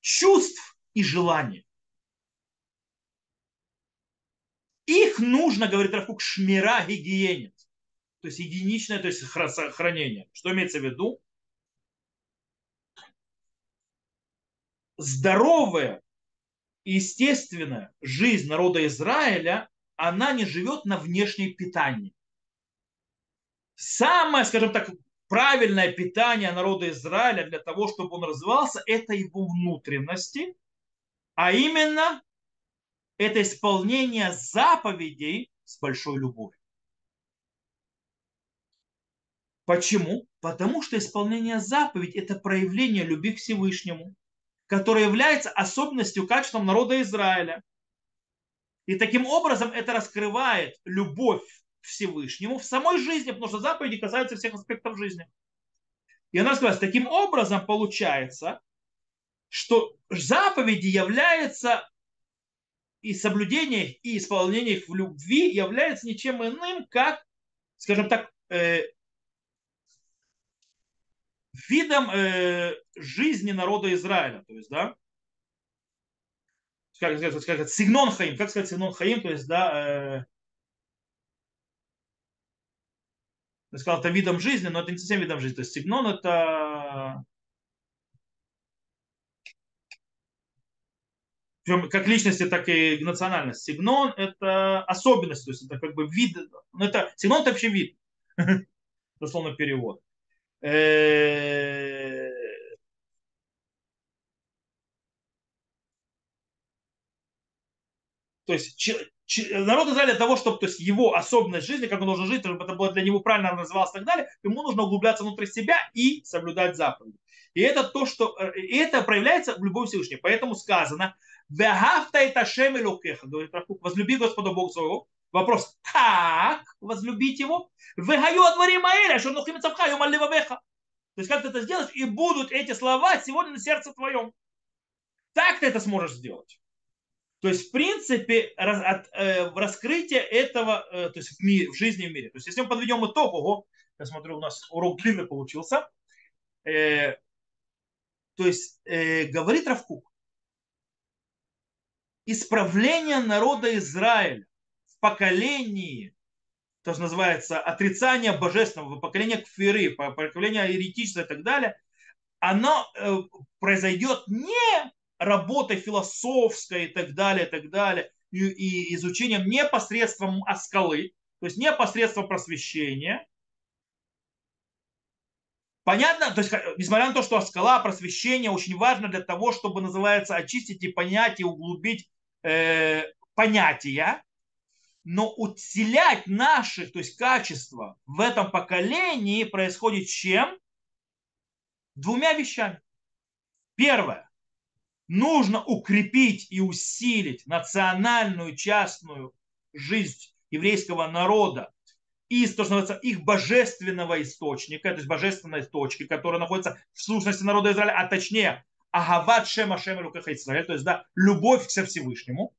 чувств и желаний. Их нужно, говорит Рафук, шмира гигиенит. То есть единичное, то есть хранение. Что имеется в виду? Здоровая и естественная жизнь народа Израиля, она не живет на внешней питании. Самое, скажем так, правильное питание народа Израиля для того, чтобы он развивался, это его внутренности, а именно это исполнение заповедей с большой любовью. Почему? Потому что исполнение заповедей – это проявление любви к Всевышнему которое является особенностью, качеством народа Израиля. И таким образом это раскрывает любовь к Всевышнему в самой жизни, потому что заповеди касаются всех аспектов жизни. И она сказала, таким образом получается, что заповеди являются и соблюдение и исполнение их в любви является ничем иным, как, скажем так, э, видом э, жизни народа Израиля. То есть, да, как сказать, сказать, сигнон хаим, как сказать сигнон хаим, то есть, да, э, я сказал, это видом жизни, но это не совсем видом жизни. То есть сигнон это как личности, так и национальность. Сигнон это особенность, то есть это как бы вид, ну это, сигнон это вообще вид, [laughs] дословно перевод. Э, то есть народ Израиля для того, чтобы то есть его особенность жизни, как он должен жить, чтобы это было для него правильно называлось и так далее, ему нужно углубляться внутрь себя и соблюдать заповеди. И это то, что э, и это проявляется в любой Всевышней. Поэтому сказано, говорит возлюби Господа Бога своего. Вопрос, как возлюбить его? Вегаю отвори маэля, что нухим цавха, То есть как ты это сделаешь, и будут эти слова сегодня на сердце твоем. Так ты это сможешь сделать. То есть, в принципе, раз, от, э, раскрытие этого, э, то есть в, мире, в жизни в мире. То есть, если мы подведем итог, ого, я смотрю, у нас урок длинный получился. Э, то есть, э, говорит Равкук, исправление народа Израиля поколении, то, что называется отрицание божественного, поколение кфиры, поколение еретичества и так далее, оно э, произойдет не работой философской и так далее, и так далее, и, и изучением непосредством скалы, то есть непосредством просвещения. Понятно, то есть, несмотря на то, что скала, просвещение очень важно для того, чтобы, называется, очистить и понять, и углубить э, понятия, но усилять наши, то есть качества в этом поколении происходит чем? Двумя вещами. Первое нужно укрепить и усилить национальную частную жизнь еврейского народа из, то, что называется, их божественного источника, то есть божественной точки, которая находится в сущности народа Израиля, а точнее Агават Шема Шема Лукаха Израиль, то есть да, любовь к Всевышнему.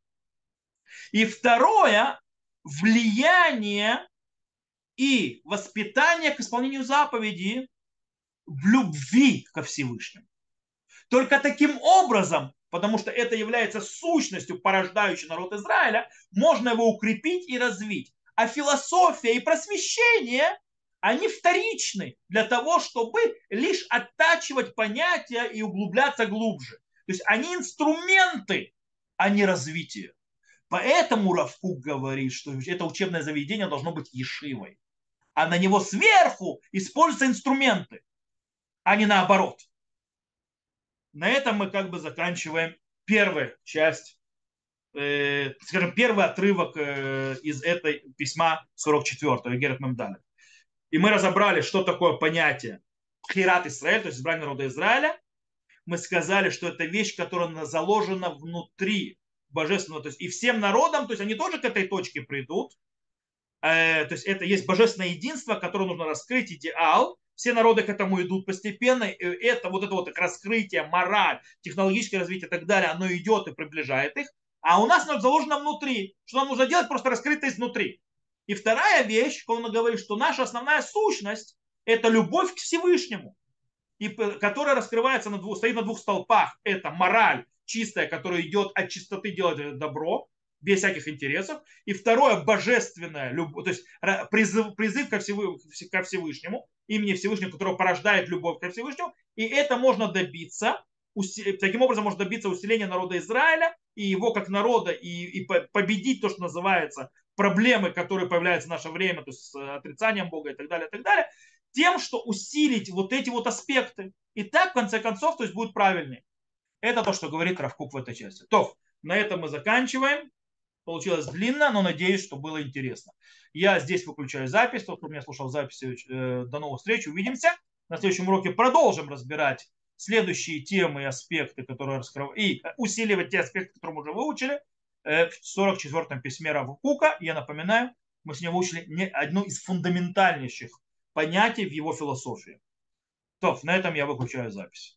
И второе, влияние и воспитание к исполнению заповеди в любви ко Всевышнему. Только таким образом, потому что это является сущностью, порождающей народ Израиля, можно его укрепить и развить. А философия и просвещение, они вторичны для того, чтобы лишь оттачивать понятия и углубляться глубже. То есть они инструменты, а не развитие. Поэтому Равкук говорит, что это учебное заведение должно быть ешивой. А на него сверху используются инструменты, а не наоборот. На этом мы как бы заканчиваем первую часть, э, скажем, первый отрывок э, из этой письма 44-го, Герат Мемдалет. И мы разобрали, что такое понятие Хират Израиль, то есть избрание народа Израиля. Мы сказали, что это вещь, которая заложена внутри божественного, то есть и всем народам, то есть они тоже к этой точке придут. Э, то есть это есть божественное единство, которое нужно раскрыть, идеал. Все народы к этому идут постепенно. И это вот это вот раскрытие, мораль, технологическое развитие и так далее, оно идет и приближает их. А у нас оно заложено внутри. Что нам нужно делать? Просто раскрыть это изнутри. И вторая вещь, он говорит, что наша основная сущность – это любовь к Всевышнему, и, которая раскрывается на двух, стоит на двух столпах. Это мораль чистая, которая идет от чистоты делать добро, без всяких интересов. И второе, божественное, любовь, то есть призыв, призыв ко, Всевышнему, имени Всевышнего, которого порождает любовь ко Всевышнему. И это можно добиться, таким образом можно добиться усиления народа Израиля и его как народа, и, и победить то, что называется проблемы, которые появляются в наше время, то есть с отрицанием Бога и так далее, и так далее, тем, что усилить вот эти вот аспекты. И так, в конце концов, то есть будет правильнее. Это то, что говорит Равкук в этой части. То, на этом мы заканчиваем. Получилось длинно, но надеюсь, что было интересно. Я здесь выключаю запись. Тот, кто меня слушал записи, э, до новых встреч. Увидимся. На следующем уроке продолжим разбирать следующие темы и аспекты, которые раскрывают, и усиливать те аспекты, которые мы уже выучили э, в 44-м письме Равкука. Я напоминаю, мы с ним выучили не одну из фундаментальнейших понятий в его философии. То, на этом я выключаю запись.